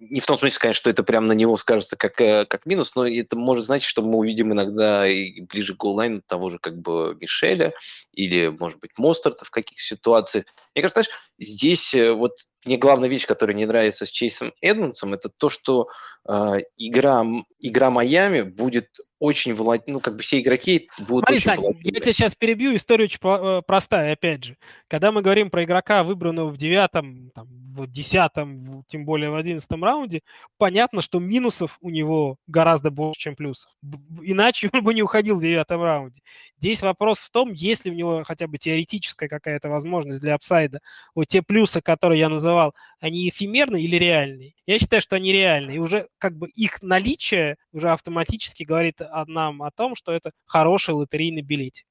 не в том смысле, конечно, что это прям на него скажется как, э, как минус, но это может значить, что мы увидим иногда и ближе к голлайну того же как бы Мишеля или, может быть, Мостарта в каких ситуациях. Мне кажется, знаешь, здесь э, вот мне главная вещь, которая не нравится с Чейсом Эдмонсом, это то, что э, игра, игра Майами будет очень волатильной, ну, как бы все игроки будут Смотри, очень Сань, волатильны. я тебя сейчас перебью, история очень э, простая, опять же. Когда мы говорим про игрока, выбранного в девятом, там, в десятом, тем более в одиннадцатом раунде, понятно, что минусов у него гораздо больше, чем плюсов. Иначе он бы не уходил в девятом раунде. Здесь вопрос в том, есть ли у него хотя бы теоретическая какая-то возможность для апсайда. Вот те плюсы, которые я называл, они эфемерны или реальные? Я считаю, что они реальные. И уже как бы их наличие уже автоматически говорит нам о том, что это хороший лотерейный билет.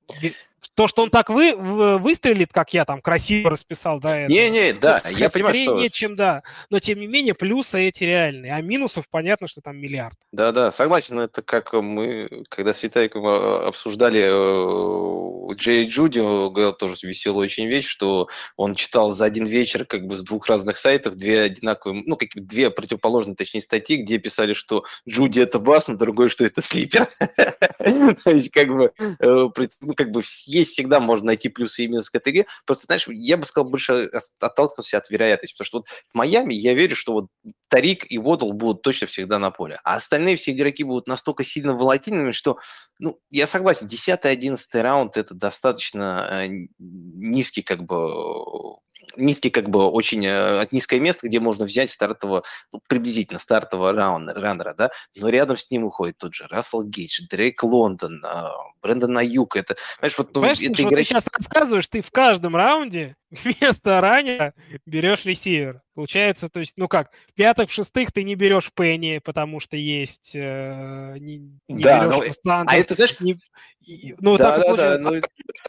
То, что он так вы, выстрелит, как я там красиво расписал, да, Не-не, да, это, я понимаю, что... Чем да. Но, тем не менее, плюсы эти реальные, а минусов понятно, что там миллиард. Да-да, согласен, это как мы, когда с Виталиком а, обсуждали э, Джей Джуди, говорил тоже веселую очень вещь, что он читал за один вечер как бы с двух разных сайтов две одинаковые, ну, как две противоположные, точнее, статьи, где писали, что Джуди это бас, но другой, что это слипер. То есть, как бы, э, ну, как бы есть всегда можно найти плюсы и минусы к этой игре. Просто, знаешь, я бы сказал, больше отталкивался от вероятности. Потому что вот в Майами я верю, что вот Тарик и Водл будут точно всегда на поле. А остальные все игроки будут настолько сильно волатильными, что, ну, я согласен, 10-11 раунд – это достаточно э, низкий, как бы, низкий, как бы, очень э, низкое место, где можно взять стартового, ну, приблизительно стартового раунда, раннера, да, но рядом с ним уходит тот же Рассел Гейдж, Дрейк Лондон, а, Брэндон Аюк, это, знаешь, вот, ну, Понимаешь, это игра... ты сейчас рассказываешь, ты в каждом раунде вместо раннера берешь ресивер. Получается, то есть, ну как, в пятых, в шестых ты не берешь Пенни, потому что есть... Э, не, не да, берешь но, Сантос, а это, знаешь... Не, ну, да, да, да, ну...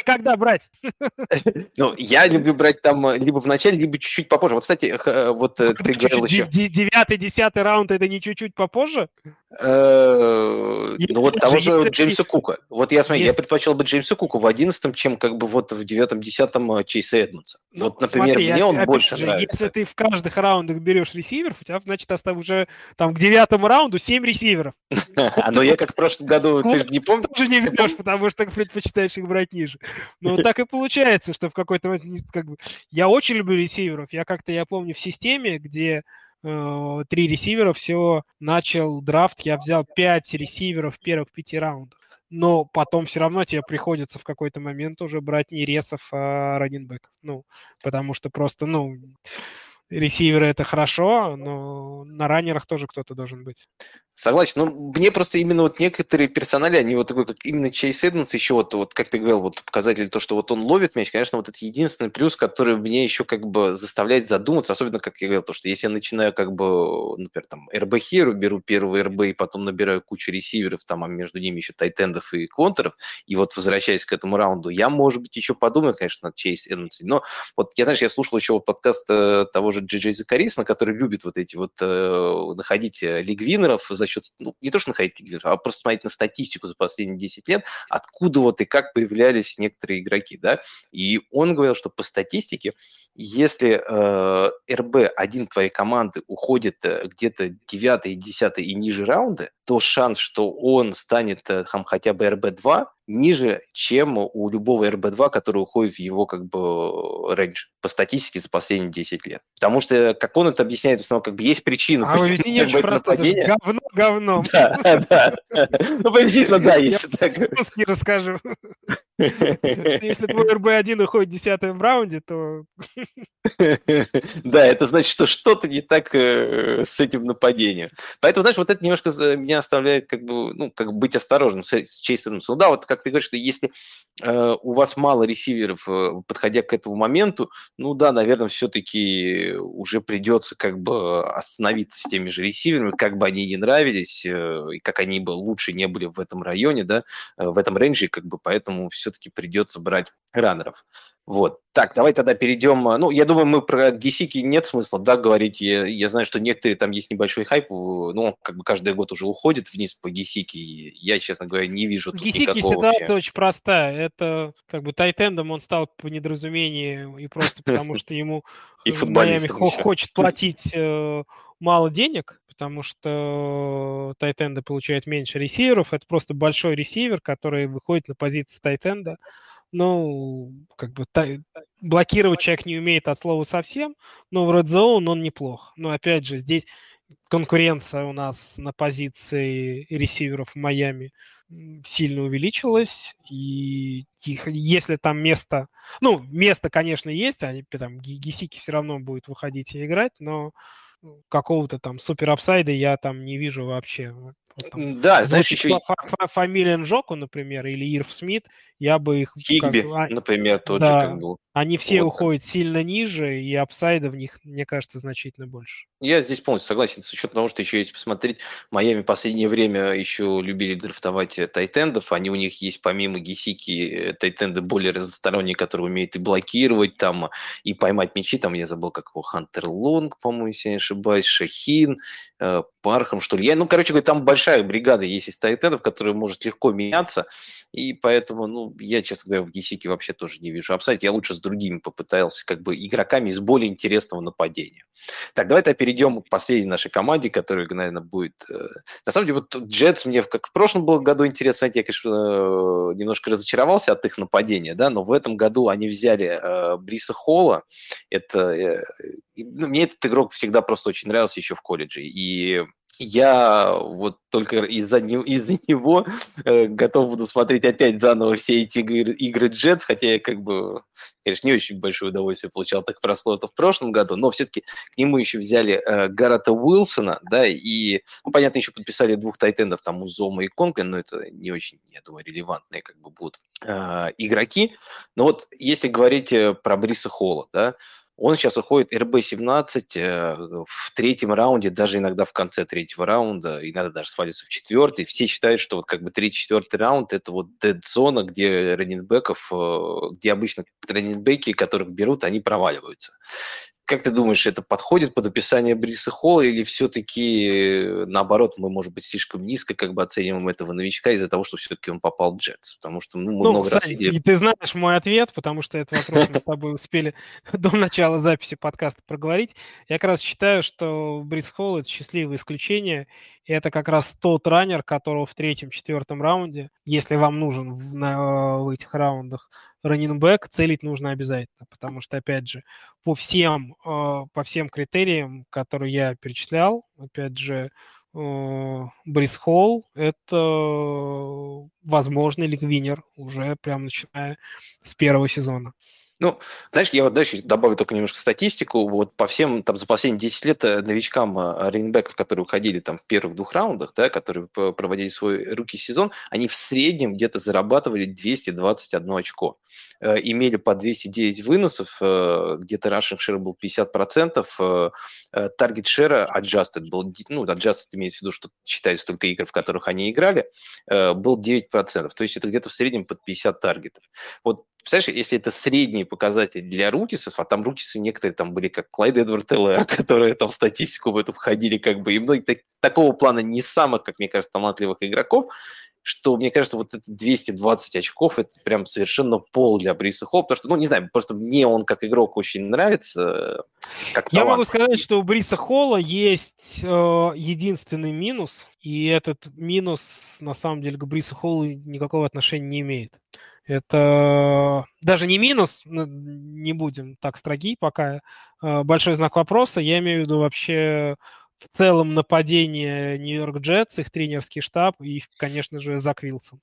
когда брать? Ну, я люблю брать там э, либо в начале, либо чуть-чуть попозже. Вот, кстати, э, вот ну, ты говорил еще... Девятый, десятый раунд это не чуть-чуть попозже? Ну, вот того же Джеймса Кука. Вот я смотри, я предпочел бы Джеймса Кука в одиннадцатом, чем как бы вот в девятом, десятом Чейса Эдмонса. Вот, например, мне он больше нравится. Если ты в каждых раундах берешь ресиверов, у тебя, значит, осталось уже там к девятому раунду семь ресиверов. Но я как в прошлом году, ты же не помнишь? Тоже не берешь, потому что предпочитаешь их брать ниже. Но так и получается, что в какой-то момент как бы... Я очень люблю ресиверов. Я как-то, я помню, в системе, где э, три ресивера, все, начал драфт, я взял пять ресиверов в первых пяти раундах но потом все равно тебе приходится в какой-то момент уже брать не ресов, а раненбеков. Ну, потому что просто, ну, ресиверы это хорошо, но на раннерах тоже кто-то должен быть. Согласен. Ну, мне просто именно вот некоторые персонали, они вот такой, как именно Чейз Эдмонс, еще вот, вот, как ты говорил, вот показатель то, что вот он ловит мяч, конечно, вот это единственный плюс, который мне еще как бы заставляет задуматься, особенно, как я говорил, то, что если я начинаю как бы, например, там, РБ Херу, беру первый РБ и потом набираю кучу ресиверов, там, а между ними еще тайтендов и контеров, и вот возвращаясь к этому раунду, я, может быть, еще подумаю, конечно, над Чейз Эдмонсом, но вот, я, знаешь, я слушал еще вот подкаст э, того же Джей Джей Закарисона, который любит вот эти вот э, находить э, league winner ов за счет, ну, не то, что находить лидеров, а просто смотреть на статистику за последние 10 лет, откуда вот и как появлялись некоторые игроки, да. И он говорил, что по статистике, если э, РБ один твоей команды уходит э, где-то 9, 10 и ниже раунды, то шанс, что он станет э, там, хотя бы РБ-2, ниже, чем у любого РБ-2, который уходит в его как бы range по статистике за последние 10 лет. Потому что, как он это объясняет, в основном, как бы есть причина. А очень просто говно говном. Да, да. Ну, приблизительно, да, если так. не расскажу. Если твой РБ-1 уходит в 10 раунде, то... Да, это значит, что что-то не так э, с этим нападением. Поэтому, знаешь, вот это немножко меня оставляет как бы, ну, как быть осторожным с, Чейсом. Ну да, вот как ты говоришь, что если э, у вас мало ресиверов, э, подходя к этому моменту, ну да, наверное, все-таки уже придется как бы остановиться с теми же ресиверами, как бы они ни нравились, и как они бы лучше не были в этом районе, да, в этом рейнже, как бы поэтому все все-таки придется брать раннеров. Вот. Так, давай тогда перейдем. Ну, я думаю, мы про Гесики нет смысла, да, говорить. Я, я знаю, что некоторые там есть небольшой хайп, ну, как бы каждый год уже уходит вниз по Гесики. Я, честно говоря, не вижу тут Гесики никакого ситуация вообще. очень простая. Это как бы тайтендом он стал по недоразумению и просто потому, что ему и Майами хочет платить э, мало денег, потому что тайтенда получает меньше ресиверов. Это просто большой ресивер, который выходит на позицию тайтенда. Ну, как бы тай... блокировать человек не умеет от слова совсем, но в Red Zone он неплох. Но опять же, здесь конкуренция у нас на позиции ресиверов в Майами сильно увеличилась, и если там место, ну, место, конечно, есть, они там Гисики все равно будет выходить и играть, но какого-то там супер апсайда я там не вижу вообще. Вот, там, да, знаешь, еще... Фамилия Нжоку, например, или Ирф Смит, я бы их... Хигби, как, например, тот да, же как был. Они все вот. уходят сильно ниже, и апсайда в них, мне кажется, значительно больше. Я здесь полностью согласен, с учетом того, что еще есть посмотреть, Майами в последнее время еще любили драфтовать э, тайтендов, они у них есть помимо Гисики э, тайтенды более разносторонние, которые умеют и блокировать там, и поймать мячи, там я забыл, как его, Хантер Лонг, по-моему, если я не ошибаюсь, Шахин, э, Пархам, что ли. Я, ну, короче говоря, там большая бригада есть из tight end ов, которая может легко меняться, и поэтому, ну, я, честно говоря, в Гисике вообще тоже не вижу upside. Я лучше с другими попытался, как бы, игроками из более интересного нападения. Так, давайте перейдем к последней нашей команде, которая, наверное, будет... Э, на самом деле, вот Jets мне, как в прошлом году интересно, я, конечно, э, немножко разочаровался от их нападения, да, но в этом году они взяли э, Бриса Холла. Это... Ну, мне этот игрок всегда просто очень нравился еще в колледже. И я вот только из-за из него э, готов буду смотреть опять заново все эти игры, игры Джетс, хотя я как бы, конечно, не очень большое удовольствие получал так прослото в прошлом году, но все-таки к нему еще взяли э, Гаррета Уилсона, да, и, ну, понятно, еще подписали двух тайтендов, там, Узома и Конклин, но это не очень, я думаю, релевантные как бы будут э, игроки. Но вот если говорить э, про Бриса Холла, да, он сейчас уходит РБ-17 э, в третьем раунде, даже иногда в конце третьего раунда, иногда даже свалится в четвертый. Все считают, что вот как бы третий-четвертый раунд – это вот дед-зона, где раненбеков, э, где обычно раненбеки, которых берут, они проваливаются. Как ты думаешь, это подходит под описание Бриса Холла или все-таки, наоборот, мы, может быть, слишком низко как бы оцениваем этого новичка из-за того, что все-таки он попал в Джетс? Потому что ну, мы ну, много Сань, раз видели... ты знаешь мой ответ, потому что этот вопрос мы с тобой успели до начала записи подкаста проговорить. Я как раз считаю, что Брис Холл – это счастливое исключение, и это как раз тот раннер, которого в третьем-четвертом раунде, если вам нужен в, на, в этих раундах раннинбэк, целить нужно обязательно, потому что, опять же, по всем, э, по всем критериям, которые я перечислял, опять же, э, Брис Холл – это возможный лигвинер уже прям начиная с первого сезона. Ну, знаешь, я вот дальше добавлю только немножко статистику. Вот по всем, там, за последние 10 лет э, новичкам э, рейнбеков, которые уходили там в первых двух раундах, да, которые проводили свой руки сезон, они в среднем где-то зарабатывали 221 очко. Э, имели по 209 выносов, где-то rushing share был 50%, target share adjusted был, ну, adjusted имеется в виду, что считается только игры, в которых они играли, был 9%. То есть это где-то в среднем под 50 таргетов. Вот Представляешь, если это средний показатель для рукисов, а там рукисы некоторые там были как Клайд Эдвард ЛР, которые там в статистику в эту входили, как бы, и многие так, такого плана не самых, как мне кажется, талантливых игроков, что, мне кажется, вот это 220 очков, это прям совершенно пол для Бриса Холла, потому что, ну, не знаю, просто мне он как игрок очень нравится. Как Я могу сказать, что у Бриса Холла есть э, единственный минус, и этот минус, на самом деле, к Брису Холлу никакого отношения не имеет. Это даже не минус, не будем так строги пока. А, большой знак вопроса. Я имею в виду вообще в целом нападение Нью-Йорк Джетс, их тренерский штаб и, конечно же, Зак Вилсон.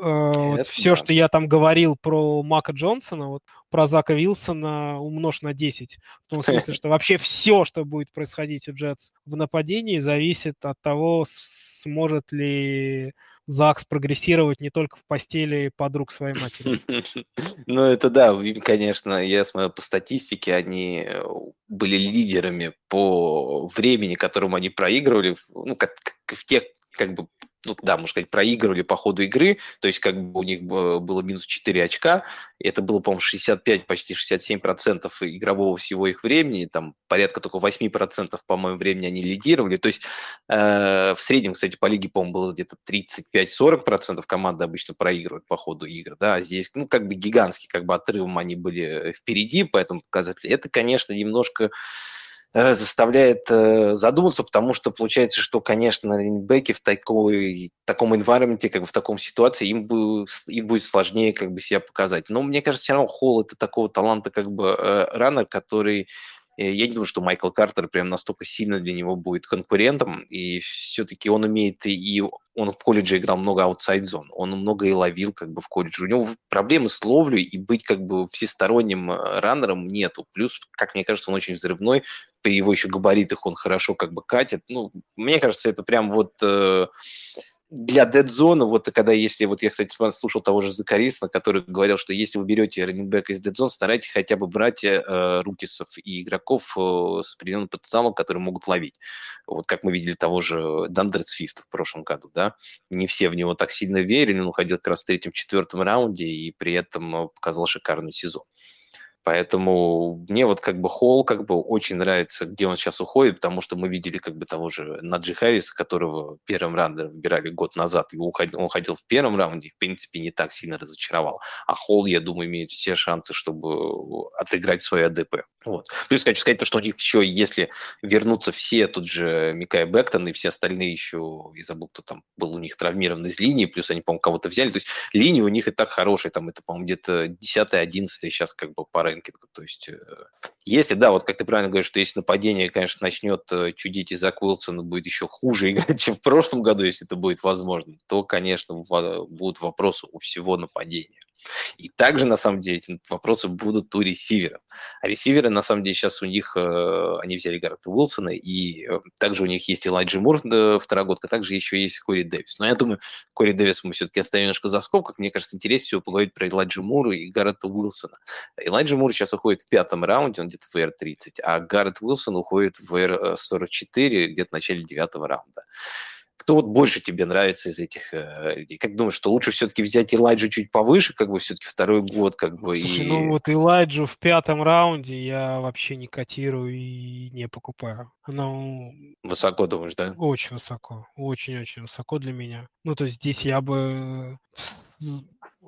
А, вот все, да. что я там говорил про Мака Джонсона, вот про Зака Вилсона умножь на 10. В том смысле, что вообще все, что будет происходить у Джетс в нападении, зависит от того, сможет ли ЗАГС прогрессировать не только в постели подруг своей матери. Ну, это да, конечно, я смотрю по статистике, они э, были лидерами по времени, которому они проигрывали, ну, как в тех как бы ну да, можно сказать, проигрывали по ходу игры, то есть как бы у них было минус 4 очка, это было, по-моему, 65, почти 67% игрового всего их времени, там порядка только 8%, по-моему, времени они лидировали, то есть э, в среднем, кстати, по лиге, по-моему, было где-то 35-40% команды обычно проигрывают по ходу игр, да, а здесь, ну, как бы гигантский как бы отрывом они были впереди, поэтому показатели. Это, конечно, немножко заставляет э, задуматься, потому что получается, что, конечно, раненбеки в такой, таком environment, как бы в таком ситуации, им, бы, им будет сложнее как бы себя показать. Но мне кажется, все равно Холл это такого таланта как бы э, раннер, который Э, я не думаю, что Майкл Картер прям настолько сильно для него будет конкурентом, и все-таки он умеет, и он в колледже играл много аутсайд-зон, он много и ловил как бы в колледже. У него проблемы с ловлей, и быть как бы всесторонним э, раннером нету. Плюс, как мне кажется, он очень взрывной, при его еще габаритах он хорошо как бы катит. Ну, мне кажется, это прям вот... Э, для дедзона, вот когда если, вот я, кстати, слушал того же Закарисна, который говорил, что если вы берете раненбека из дедзона, старайтесь хотя бы брать э, рукисов и игроков э, с определенным потенциалом, которые могут ловить. Вот как мы видели того же Дандер Свифта в прошлом году, да, не все в него так сильно верили, он уходил как раз в третьем-четвертом раунде и при этом э, показал шикарный сезон. Поэтому мне вот как бы Холл как бы очень нравится, где он сейчас уходит, потому что мы видели как бы того же Наджи Харриса, которого в первом раунде выбирали год назад, и уходил, он ходил в первом раунде в принципе, не так сильно разочаровал. А Холл, я думаю, имеет все шансы, чтобы отыграть свой АДП. Вот. Плюс хочу сказать то, что у них еще, если вернутся все, тут же Микай Бектон и все остальные еще, я забыл, кто там был у них травмирован из линии, плюс они, по-моему, кого-то взяли, то есть линии у них и так хорошие, там это, по-моему, где-то 10-11 сейчас как бы пара рэнкингу. То есть, э, если, да, вот как ты правильно говоришь, что если нападение, конечно, начнет э, чудить, и Зак Уилсон будет еще хуже играть, чем в прошлом году, если это будет возможно, то, конечно, будут вопросы у всего нападения. И также, на самом деле, эти вопросы будут у ресиверов. А ресиверы, на самом деле, сейчас у них, э, они взяли Гаррета Уилсона, и э, также у них есть Элайджи Мур, второгодка, также еще есть Кори Дэвис. Но я думаю, Кори Дэвис мы все-таки оставим немножко за скобках. Мне кажется, интереснее всего поговорить про Элайджи Мура и Гаррета Уилсона. Элайджи Мур сейчас уходит в пятом раунде, он где-то в R30, а Гаррет Уилсон уходит в R44, где-то в начале девятого раунда. Кто вот больше тебе нравится из этих э, людей? Как думаешь, что лучше все-таки взять Элайджу чуть повыше, как бы все-таки второй год, как бы? Слушай, и... ну вот Элайджу в пятом раунде я вообще не котирую и не покупаю. Она... Высоко думаешь, да? Очень высоко. Очень-очень высоко для меня. Ну, то есть здесь я бы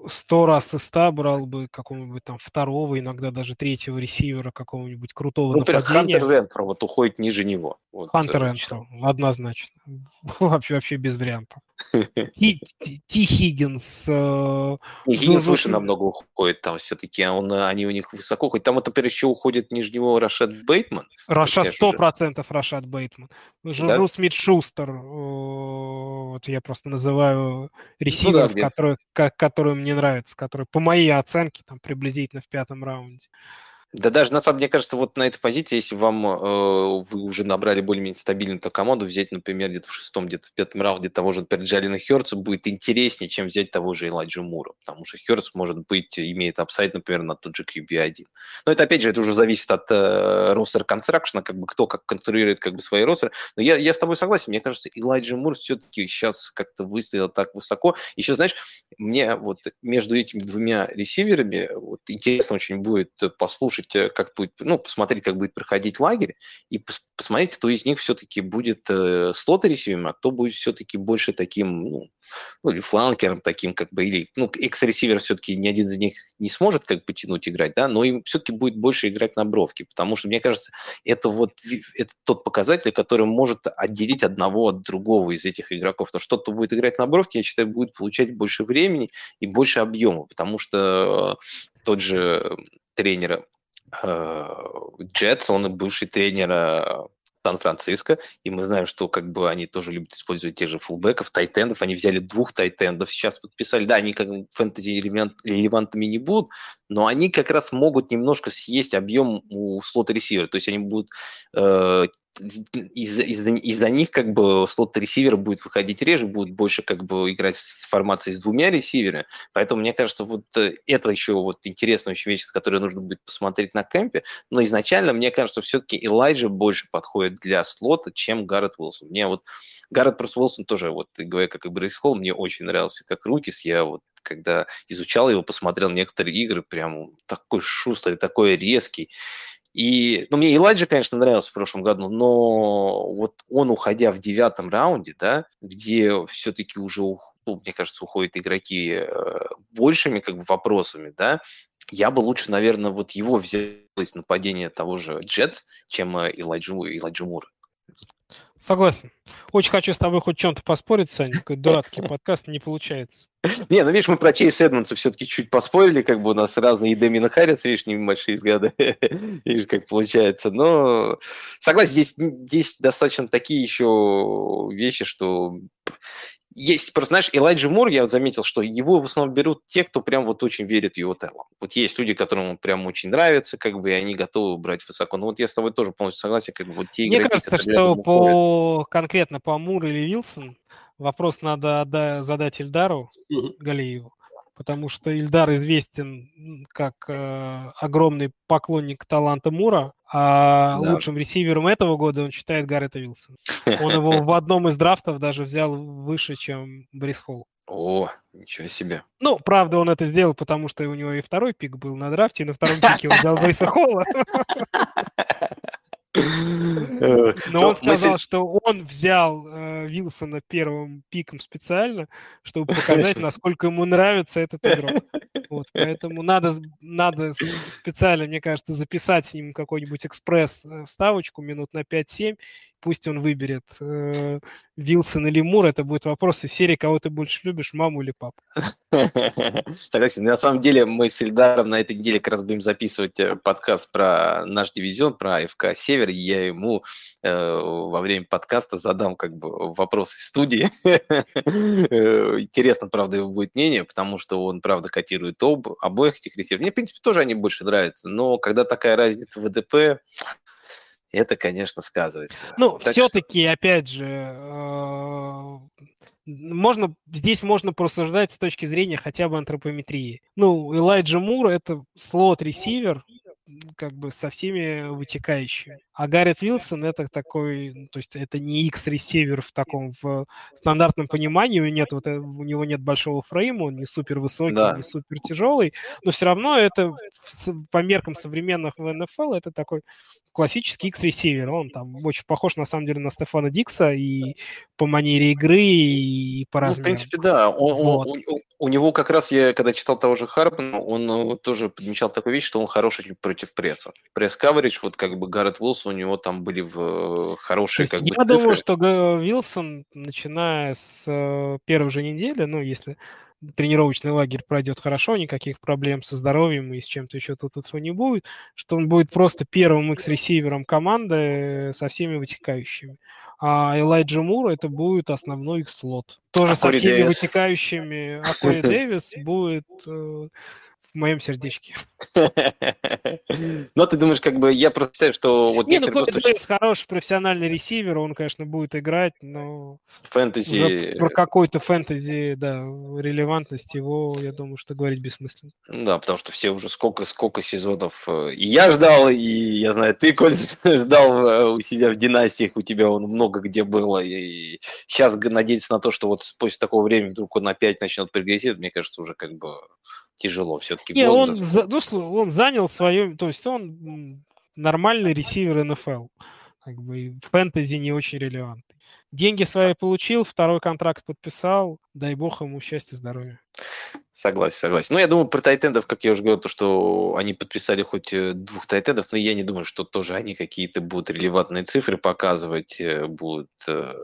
сто раз из ста брал бы какого-нибудь там второго, иногда даже третьего ресивера какого-нибудь крутого ну, нападения. Хантер Ренфро вот уходит ниже него. Вот, Хантер э, однозначно. вообще, вообще без вариантов. Ти, Ти Хиггинс. Э, Хиггинс выше намного уходит там все-таки, а он, они у них высоко уходят. Там вот, например, еще уходит ниже него Рашад Бейтман. Рашад, сто процентов Рашад Бейтман. Жужу Смит Шустер, вот я просто называю ресиверов, ну, да, которые, которые мне нравятся, которые по моей оценке там приблизительно в пятом раунде. Да даже, на самом деле, мне кажется, вот на этой позиции, если вам э, вы уже набрали более-менее стабильную то команду, взять, например, где-то в шестом, где-то в пятом раунде того же, например, Джалина Хёрца будет интереснее, чем взять того же Элайджа Мура, потому что Хёрц, может быть, имеет upside, например, на тот же QB1. Но это, опять же, это уже зависит от э, ростер констракшена, как бы кто как контролирует как бы свои ростеры. Но я, я с тобой согласен, мне кажется, Элайджа Мур все-таки сейчас как-то выстрелил так высоко. Еще, знаешь, мне вот между этими двумя ресиверами вот интересно очень будет послушать послушать, э, как будет, ну, посмотреть, как будет проходить лагерь, и посмотреть, кто из них все-таки будет э, слота ресивером, а кто будет все-таки больше таким, ну, ну, или фланкером таким, как бы, или, ну, экс-ресивер все-таки ни один из них не сможет как бы тянуть играть, да, но им все-таки будет больше играть на бровке, потому что, мне кажется, это вот это тот показатель, который может отделить одного от другого из этих игроков. То, что кто будет играть на бровке, я считаю, будет получать больше времени и больше объема, потому что э, тот же тренер Джетс, он бывший тренер э, Сан-Франциско, и мы знаем, что как бы они тоже любят использовать тех же фулбеков, тайтендов, они взяли двух тайтендов, сейчас подписали, да, они как фэнтези релевантными не будут, но они как раз могут немножко съесть объем у слота ресивера, то есть они будут э, из-за из из них как бы слот ресивера будет выходить реже, будет больше как бы играть с формацией с двумя ресиверами. Поэтому мне кажется, вот э, это еще вот интересная очень вещь, которую нужно будет посмотреть на кемпе. Но изначально, мне кажется, все-таки Элайджа больше подходит для слота, чем Гаррет Уилсон. Мне вот Гаррет просто Уилсон тоже, вот говоря как и Брейс Холл, мне очень нравился как Рукис. Я вот когда изучал его, посмотрел некоторые игры, прям такой шустрый, такой резкий. И, ну, мне Элайджа, конечно, нравился в прошлом году, но вот он, уходя в девятом раунде, да, где все-таки уже, ну, мне кажется, уходят игроки э, большими как бы вопросами, да, я бы лучше, наверное, вот его взял нападение того же Джетс, чем Элайджу, Элайджу Мур. Согласен. Очень хочу с тобой хоть чем-то поспорить, Саня. Какой дурацкий подкаст не получается. Не, ну видишь, мы про Чейз Эдмонса все-таки чуть поспорили, как бы у нас разные и Дэмина Харрис, видишь, небольшие взгляды, видишь, как получается. Но согласен, здесь, здесь достаточно такие еще вещи, что есть, просто знаешь, Элайджи Мур, я вот заметил, что его в основном берут те, кто прям вот очень верит в его талант. Вот есть люди, которым он прям очень нравится, как бы, и они готовы брать высоко. Но вот я с тобой тоже полностью согласен, как бы вот те Мне игроки, кажется, что по ходят... конкретно по Мур или Вилсон вопрос надо задать Ильдару угу. Галиеву потому что Ильдар известен как э, огромный поклонник таланта Мура, а да. лучшим ресивером этого года он считает Гаррета Вилсона. Он его в одном из драфтов даже взял выше, чем Брис Холл. О, ничего себе. Ну, правда, он это сделал, потому что у него и второй пик был на драфте, и на втором пике он взял Бриса Холла. Э, Но он сказал, что он взял э, Вилсона первым пиком специально, чтобы показать, насколько ему нравится этот игрок. Вот, поэтому надо, надо специально, мне кажется, записать с ним какой-нибудь экспресс-вставочку э, минут на 5-7, пусть он выберет э, Вилсон или Мур, это будет вопрос из серии, кого ты больше любишь, маму или папу. Согласен. На самом деле мы с Ильдаром на этой неделе как раз будем записывать подкаст про наш дивизион, про ФК Север, и я ему э, во время подкаста задам как бы вопрос из студии. Э, интересно, правда, его будет мнение, потому что он, правда, котирует об, обоих этих ресиверов. Мне, в принципе, тоже они больше нравятся, но когда такая разница в ВДП, это, конечно, сказывается. Ну, все-таки, что... опять же, э, можно, здесь можно просуждать с точки зрения хотя бы антропометрии. Ну, Элайджа Мур – это слот-ресивер, как бы со всеми вытекающими. А Гаррет Вилсон это такой, то есть это не X-ресивер в таком в стандартном понимании, у него нет, вот, э, у него нет большого фрейма, он не супер высокий, да. не супер тяжелый, но все равно это по меркам современных в НФЛ это такой классический X-ресивер. Он там очень похож на самом деле на Стефана Дикса и по манере игры, и по размерам. Ну, в принципе, да. Он, вот. он, у, у него как раз, я когда читал того же Харпена, он э, тоже подмечал такую вещь, что он хороший против пресса. Пресс-каверидж, вот как бы Гаррет Уилсон, у него там были в э, хорошие как я бы цифры. думаю, что Вилсон, начиная с э, первой же недели, ну, если тренировочный лагерь пройдет хорошо, никаких проблем со здоровьем и с чем-то еще тут, тут не будет, что он будет просто первым X-ресивером команды со всеми вытекающими. А Элайджа Мур это будет основной их слот. Тоже а со всеми Дэвис. вытекающими. А Кори Дэвис будет э, в моем сердечке. Но ты думаешь, как бы, я просто считаю, что вот... Не, ну Коби Дэвис хороший профессиональный ресивер, он, конечно, будет играть, но... Фэнтези... Про какой-то фэнтези, да, релевантность его, я думаю, что говорить бессмысленно. Да, потому что все уже сколько, сколько сезонов э, и я ждал, и я знаю, ты, Коль, ждал э, у себя в династиях, у тебя он много где было, и сейчас надеяться на то, что вот после такого времени вдруг он опять начнет прогрессировать, мне кажется, уже как бы тяжело все-таки. Не, он, ну, он занял свое, то есть он нормальный ресивер НФЛ. Как бы фэнтези не очень релевантный. Деньги свои получил, второй контракт подписал. Дай бог ему счастья, здоровья. Согласен, согласен. Ну, я думаю, про тайтендов, как я уже говорил, то, что они подписали хоть э, двух тайтендов, но я не думаю, что тоже они какие-то будут релевантные цифры показывать, э, будут, э,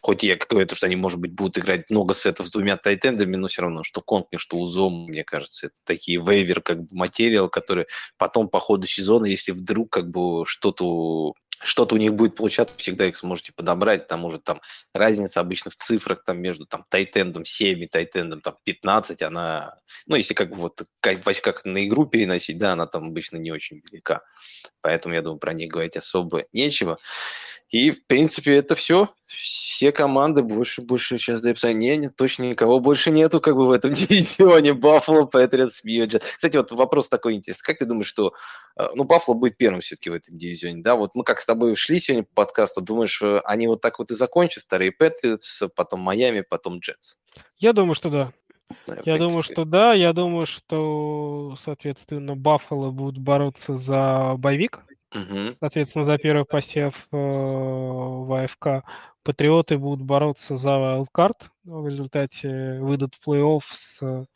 хоть я говорю, то, что они, может быть, будут играть много сетов с двумя тайтендами, но все равно, что Конкни, что Узом, мне кажется, это такие вейвер, как бы материал, которые потом по ходу сезона, если вдруг как бы что-то что-то у них будет получаться, всегда их сможете подобрать, там уже там разница обычно в цифрах там между там тайтендом 7 и тайтендом там 15, она, ну, если как бы вот как, как на игру переносить, да, она там обычно не очень велика. Поэтому, я думаю, про них говорить особо нечего. И, в принципе, это все. Все команды больше, больше сейчас до описания. Нет, точно никого больше нету как бы в этом дивизионе. Баффало, Патриотс, Мьюджет. Кстати, вот вопрос такой интересный. Как ты думаешь, что... Э, ну, Баффало будет первым все-таки в этом дивизионе, да? Вот мы как с тобой шли сегодня по подкасту, думаешь, э, они вот так вот и закончат? Вторые Патриотс, потом Майами, потом Джетс. Я думаю, что да. Да, я думаю, что да. Я думаю, что, соответственно, Баффало будут бороться за боевик. Угу. Соответственно, за первый посев э, в АФК Патриоты будут бороться за wildcard. В результате выйдут в плей-офф с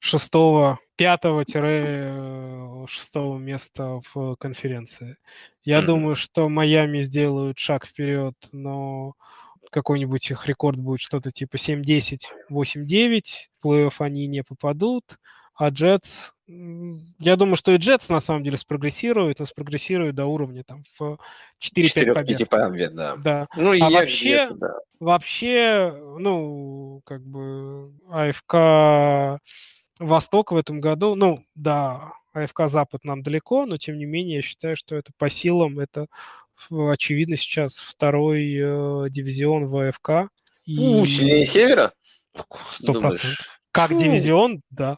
шестого, пятого-шестого места в конференции. Я mm-hmm. думаю, что Майами сделают шаг вперед, но какой-нибудь их рекорд будет что-то типа 7-10, 8-9, в плей-офф они не попадут, а Джетс, я думаю, что и Джетс на самом деле спрогрессирует, но спрогрессирует до уровня там в 4-5 побед. побед, да. да. Ну, а вообще, да. вообще, ну, как бы АФК Восток в этом году, ну, да, АФК Запад нам далеко, но тем не менее я считаю, что это по силам, это очевидно сейчас второй э, дивизион в АФК. И... У, сильнее Севера? Сто процентов. Как Фу. дивизион, да.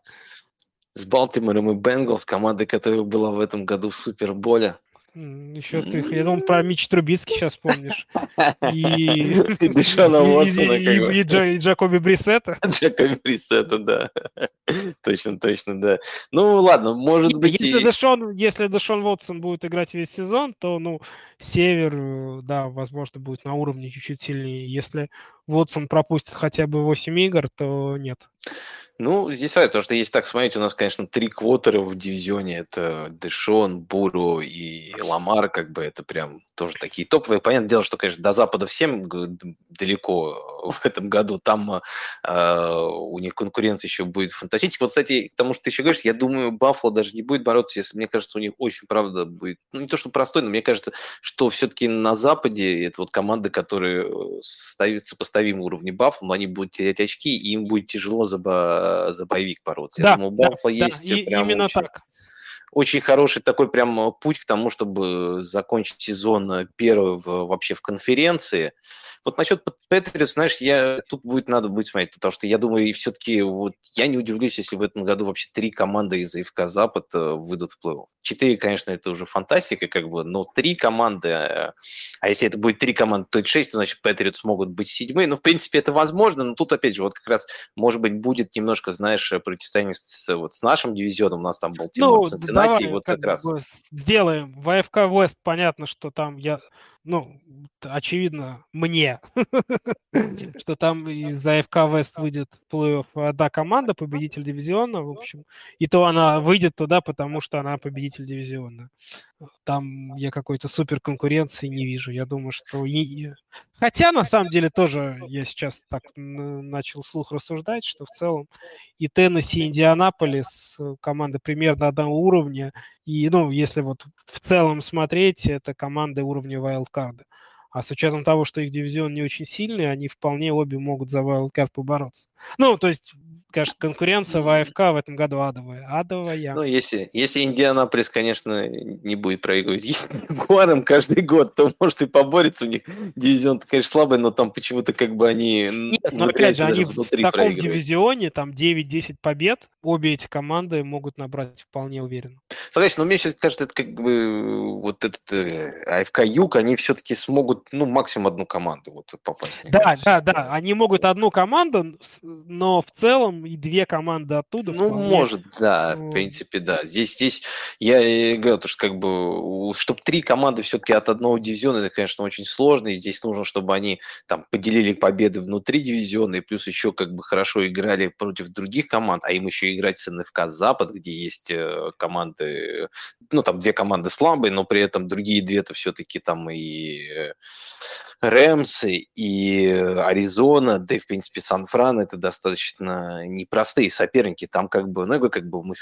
С Балтимором и Бенгалс, командой, которая была в этом году в Суперболе. Еще ты, я думал, про Мич Трубицкий сейчас помнишь. И, Дэшона Уотсона. И, Джакоби Брисета. Джакоби Брисета, да. точно, точно, да. Ну, ладно, может быть... Если, Дэшон Уотсон будет играть весь сезон, то, ну, Север, да, возможно, будет на уровне чуть-чуть сильнее. Если Уотсон пропустит хотя бы 8 игр, то нет. Ну, здесь right, то, что если так смотреть, у нас, конечно, три квотера в дивизионе. Это Дэшон, Буру и Ламар, как бы это прям тоже такие топовые. Понятное дело, что, конечно, до Запада всем далеко в этом году. Там э, у них конкуренция еще будет фантастическая. Вот, кстати, к тому, что ты еще говоришь, я думаю, Баффало даже не будет бороться, если, мне кажется, у них очень, правда, будет, ну, не то, что простой, но мне кажется, что все-таки на Западе это вот команды, которые ставят сопоставимые уровни Баффало, но они будут терять очки, и им будет тяжело за, за боевик бороться. Да, я думаю, Баффало да, есть да, прям именно очень... так очень хороший такой прям путь к тому, чтобы закончить сезон первый в, вообще в конференции. Вот насчет Патриотс, знаешь, я, тут будет надо будет смотреть, потому что я думаю, и все-таки вот я не удивлюсь, если в этом году вообще три команды из АФК Запад э, выйдут в плей-офф. Четыре, конечно, это уже фантастика, как бы, но три команды, э, а если это будет три команды, то это шесть, то значит Патриотс могут быть седьмые. Ну, в принципе, это возможно, но тут, опять же, вот как раз, может быть, будет немножко, знаешь, противостояние с, вот, с нашим дивизионом, у нас там Балтимор, ну, Цинциннати, и вот как, как раз. Сделаем. В АФК Вест понятно, что там я ну, очевидно, мне, что там из АФК Вест выйдет плей-офф одна команда, победитель дивизиона, в общем. И то она выйдет туда, потому что она победитель дивизиона. Там я какой-то супер конкуренции не вижу. Я думаю, что... Хотя, на самом деле, тоже я сейчас так начал слух рассуждать, что в целом и Теннесси, и Индианаполис э, команды примерно одного уровня. И, ну, если вот в целом смотреть, это команды уровня вайлдкарда. А с учетом того, что их дивизион не очень сильный, они вполне обе могут за wildcard побороться. Ну, то есть конечно, конкуренция в АФК в этом году адовая. Адовая. Ну, если, если Индианаполис, конечно, не будет проигрывать Ягуаром каждый год, то, может, и поборется у них. Дивизион, конечно, слабый, но там почему-то как бы они... Нет, но опять же, они в таком дивизионе, там 9-10 побед, обе эти команды могут набрать вполне уверенно. Согласен, но мне сейчас кажется, это как бы вот этот э, АФК Юг, они все-таки смогут, ну, максимум одну команду вот попасть. Да, кажется. да, да, они могут одну команду, но в целом и две команды оттуда. Ну, вполне. может, да, в принципе, да. Здесь, здесь я и говорю, что как бы, чтобы три команды все-таки от одного дивизиона, это, конечно, очень сложно, и здесь нужно, чтобы они там поделили победы внутри дивизиона, и плюс еще как бы хорошо играли против других команд, а им еще играть с НФК Запад, где есть э, команды, ну, там две команды слабые, но при этом другие две-то все-таки там и э, Рэмсы и Аризона, да и, в принципе, Сан-Фран, это достаточно непростые соперники. Там как бы, ну, как бы мы,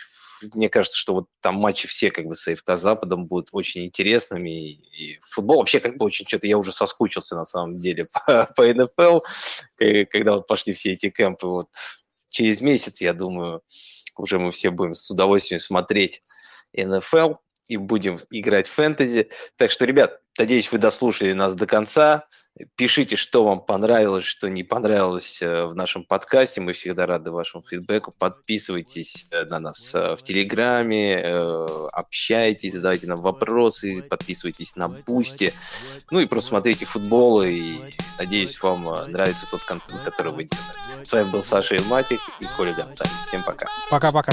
мне кажется, что вот там матчи все как бы с АФК Западом будут очень интересными. И, и футбол вообще как бы очень что-то, я уже соскучился на самом деле по, по НФЛ, когда вот пошли все эти кемпы. Вот через месяц, я думаю, уже мы все будем с удовольствием смотреть НФЛ и будем играть в фэнтези. Так что, ребят, надеюсь, вы дослушали нас до конца. Пишите, что вам понравилось, что не понравилось э, в нашем подкасте. Мы всегда рады вашему фидбэку. Подписывайтесь э, на нас э, в Телеграме, общайтесь, задавайте нам вопросы, подписывайтесь на Boosty. Ну и просто смотрите футбол, и надеюсь, вам нравится тот контент, который мы делаете. С вами был Саша Илматик и Коля Гонсалес. Всем пока. Пока-пока.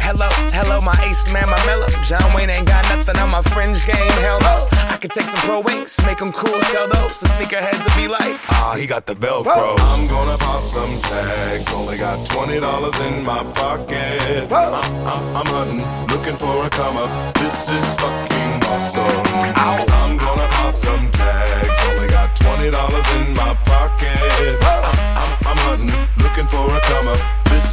Hello, hello, my ace man, my mellow. John Wayne ain't got nothing on my fringe game, hell no. I could take some pro wings, make them cool, sell those. The sneakerheads will be like, ah, he got the Velcro. I'm gonna pop some tags, only got $20 in my pocket. I'm, I'm, I'm hunting, looking for a come up. This is fucking awesome. Ow. I'm gonna pop some tags, only got $20 in my pocket. I'm, I'm, I'm hunting, looking for a come up. This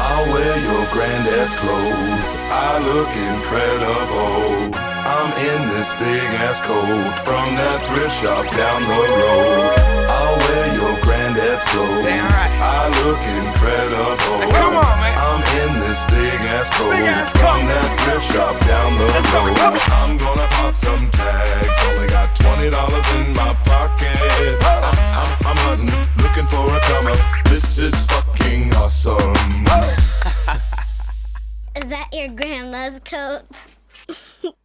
I'll wear your granddad's clothes. I look incredible. I'm in this big ass coat from that thrift shop down the road. I'll wear your granddad's clothes. Right. I look incredible. come on, man. I'm in this big ass coat Big ass from that thrift shop down the Let's road. I'm gonna pop some tags. Only got twenty dollars in my pocket. I'm, I'm, I'm hunting, looking for a come up. This is fucking awesome. is that your grandma's coat?